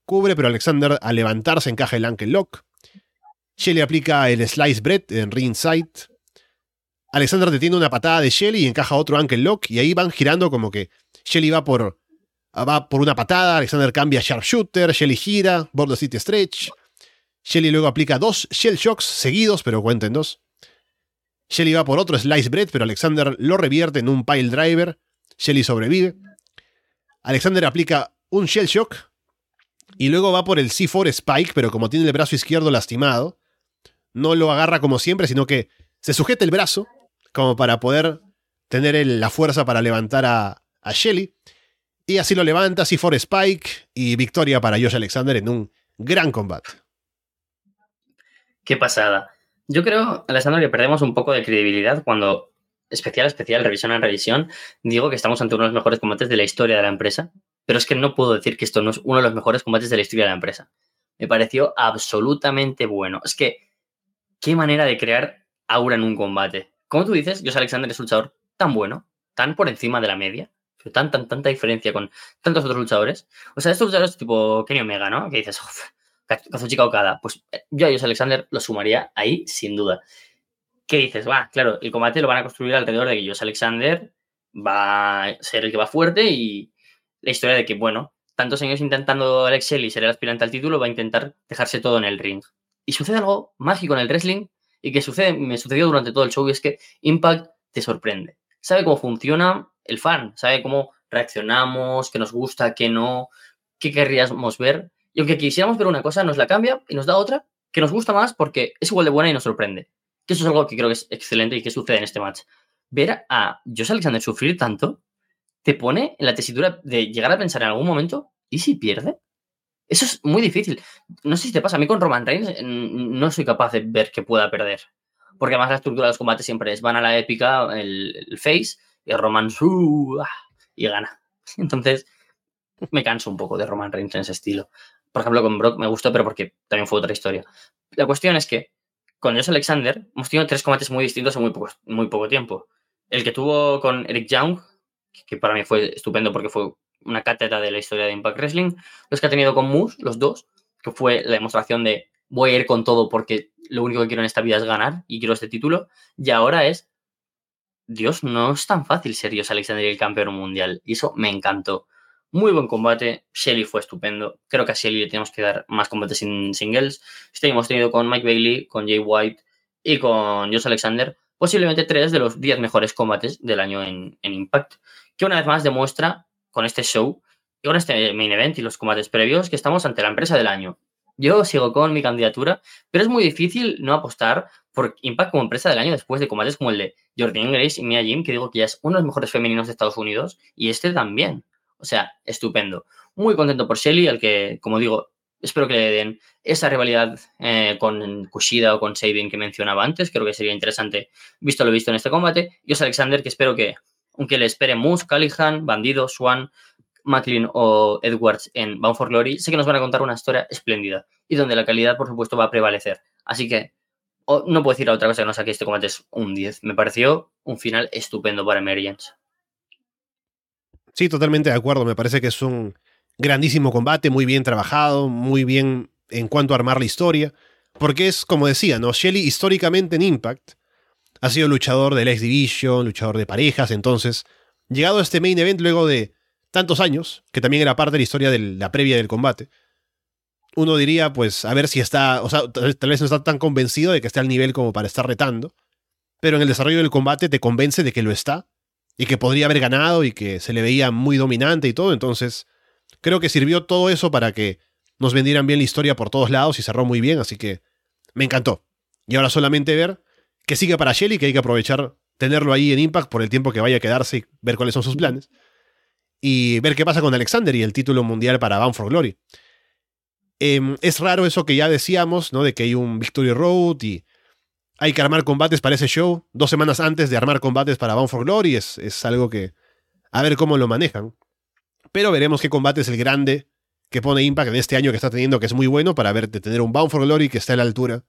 Cubre, pero Alexander al levantarse encaja el Ankle Lock. Shelly aplica el Slice Bread en Ringside. Alexander detiene una patada de Shelly y encaja otro Ankle Lock. Y ahí van girando como que Shelly va por, va por una patada, Alexander cambia Sharpshooter, Shelly gira, Border City Stretch. Shelly luego aplica dos Shell Shocks seguidos, pero cuenten dos. Shelly va por otro Slice Bread, pero Alexander lo revierte en un Pile Driver. Shelly sobrevive. Alexander aplica un Shell Shock. Y luego va por el C4 Spike, pero como tiene el brazo izquierdo lastimado, no lo agarra como siempre, sino que se sujeta el brazo, como para poder tener la fuerza para levantar a, a Shelly. Y así lo levanta, C4 Spike y victoria para Josh Alexander en un gran combate. Qué pasada. Yo creo, Alessandro, que perdemos un poco de credibilidad cuando, especial, especial, revisión en revisión, digo que estamos ante uno de los mejores combates de la historia de la empresa, pero es que no puedo decir que esto no es uno de los mejores combates de la historia de la empresa. Me pareció absolutamente bueno. Es que, qué manera de crear aura en un combate. Como tú dices, José Alexander es un luchador tan bueno, tan por encima de la media, pero tan, tan, tanta diferencia con tantos otros luchadores. O sea, estos luchadores tipo Kenny Omega, ¿no? Que dices, Kazuchika Okada, pues eh, yo a Jose Alexander lo sumaría ahí sin duda. ¿Qué dices? Va, claro, el combate lo van a construir alrededor de que Jose Alexander va a ser el que va fuerte y la historia de que, bueno, tantos años intentando Alex Shelley ser el aspirante al título, va a intentar dejarse todo en el ring. Y sucede algo mágico en el wrestling y que sucede, me sucedió durante todo el show y es que Impact te sorprende. Sabe cómo funciona el fan, sabe cómo reaccionamos, qué nos gusta, qué no, qué querríamos ver Y aunque quisiéramos ver una cosa, nos la cambia y nos da otra que nos gusta más porque es igual de buena y nos sorprende. Que eso es algo que creo que es excelente y que sucede en este match. Ver a Josh Alexander sufrir tanto te pone en la tesitura de llegar a pensar en algún momento, ¿y si pierde? Eso es muy difícil. No sé si te pasa, a mí con Roman Reigns no soy capaz de ver que pueda perder. Porque además la estructura de los combates siempre es van a la épica, el, face, y Roman uh, y gana. Entonces, me canso un poco de Roman Reigns en ese estilo. Por ejemplo, con Brock me gustó, pero porque también fue otra historia. La cuestión es que con Josh Alexander hemos tenido tres combates muy distintos en muy poco tiempo. El que tuvo con Eric Young, que para mí fue estupendo porque fue una cátedra de la historia de Impact Wrestling. Los que ha tenido con Moose, los dos, que fue la demostración de voy a ir con todo porque lo único que quiero en esta vida es ganar y quiero este título. Y ahora es, Dios, no es tan fácil ser Dios Alexander el campeón mundial. Y eso me encantó. Muy buen combate. Shelly fue estupendo. Creo que a Shelly le tenemos que dar más combates sin singles. Este hemos tenido con Mike Bailey, con Jay White y con Josh Alexander. Posiblemente tres de los diez mejores combates del año en, en Impact. Que una vez más demuestra con este show y con este main event y los combates previos que estamos ante la empresa del año. Yo sigo con mi candidatura, pero es muy difícil no apostar por Impact como empresa del año después de combates como el de Jordan Grace y Mia Jim, que digo que ya es uno de los mejores femeninos de Estados Unidos, y este también. O sea, estupendo. Muy contento por Shelly, al que, como digo, espero que le den esa rivalidad eh, con Kushida o con Sabin que mencionaba antes. Creo que sería interesante, visto lo visto en este combate. Y os Alexander, que espero que, aunque le espere Moose, Callihan, Bandido, Swan, Macklin o Edwards en Bound for Glory, sé que nos van a contar una historia espléndida y donde la calidad, por supuesto, va a prevalecer. Así que no puedo decir otra cosa que no sea que este combate es un 10. Me pareció un final estupendo para Emergence. Sí, totalmente de acuerdo. Me parece que es un grandísimo combate, muy bien trabajado, muy bien en cuanto a armar la historia. Porque es, como decía, ¿no? Shelly históricamente en Impact ha sido luchador del X Division, luchador de parejas, entonces, llegado a este main event luego de tantos años, que también era parte de la historia de la previa del combate, uno diría, pues, a ver si está, o sea, tal vez no está tan convencido de que esté al nivel como para estar retando, pero en el desarrollo del combate te convence de que lo está, y que podría haber ganado y que se le veía muy dominante y todo, entonces creo que sirvió todo eso para que nos vendieran bien la historia por todos lados y cerró muy bien, así que me encantó. Y ahora solamente ver que sigue para Shelly, que hay que aprovechar tenerlo ahí en Impact por el tiempo que vaya a quedarse y ver cuáles son sus planes. Y ver qué pasa con Alexander y el título mundial para Bound for Glory. Em, es raro eso que ya decíamos, ¿no? De que hay un Victory Road y hay que armar combates para ese show. Dos semanas antes de armar combates para Bound for Glory es, es algo que. A ver cómo lo manejan. Pero veremos qué combate es el grande que pone Impact en este año que está teniendo, que es muy bueno para ver de tener un Bound for Glory que está a la altura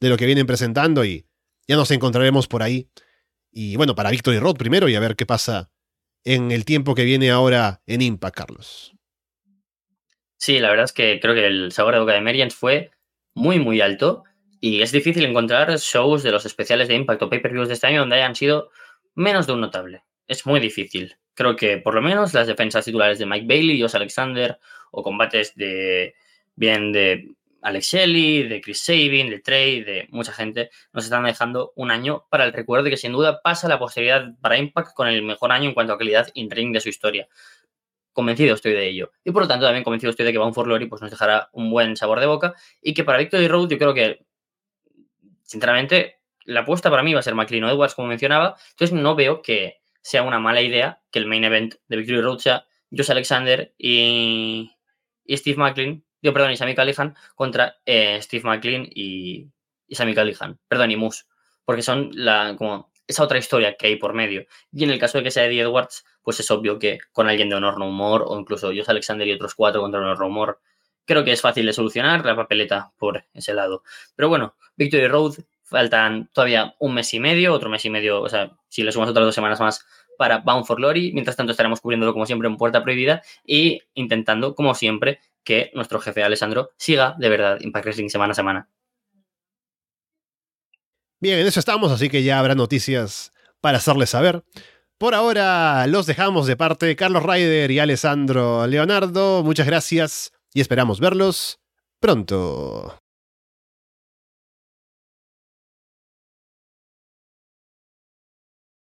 de lo que vienen presentando y ya nos encontraremos por ahí. Y bueno, para Victory Road primero y a ver qué pasa en el tiempo que viene ahora en Impact, Carlos. Sí, la verdad es que creo que el sabor de boca de Merians fue muy, muy alto. Y es difícil encontrar shows de los especiales de Impact o pay-per-views de este año donde hayan sido menos de un notable. Es muy difícil. Creo que por lo menos las defensas titulares de Mike Bailey, Josh Alexander o combates de bien de Alex Shelley, de Chris Sabin, de Trey, de mucha gente, nos están dejando un año para el recuerdo de que sin duda pasa la posteridad para Impact con el mejor año en cuanto a calidad in-ring de su historia. Convencido estoy de ello. Y por lo tanto también convencido estoy de que Bound for Glory pues, nos dejará un buen sabor de boca y que para Victory Road yo creo que, sinceramente, la apuesta para mí va a ser McLean Edwards, como mencionaba. Entonces no veo que sea una mala idea que el main event de Victory Road sea Josh Alexander y, y Steve McLean yo, perdón, y Sammy Callihan contra eh, Steve McLean y, y Sammy Callihan, perdón, y Moose, porque son la, como esa otra historia que hay por medio. Y en el caso de que sea Eddie Edwards, pues es obvio que con alguien de Honor No More o incluso Josh Alexander y otros cuatro contra Honor No More, creo que es fácil de solucionar la papeleta por ese lado. Pero bueno, Victory Road, faltan todavía un mes y medio, otro mes y medio, o sea, si le sumas otras dos semanas más para Bound for Glory. Mientras tanto, estaremos cubriéndolo como siempre en Puerta Prohibida y intentando, como siempre, que nuestro jefe Alessandro siga de verdad Impact Wrestling semana a semana. Bien, en eso estamos, así que ya habrá noticias para hacerles saber. Por ahora los dejamos de parte Carlos Ryder y Alessandro Leonardo. Muchas gracias y esperamos verlos pronto.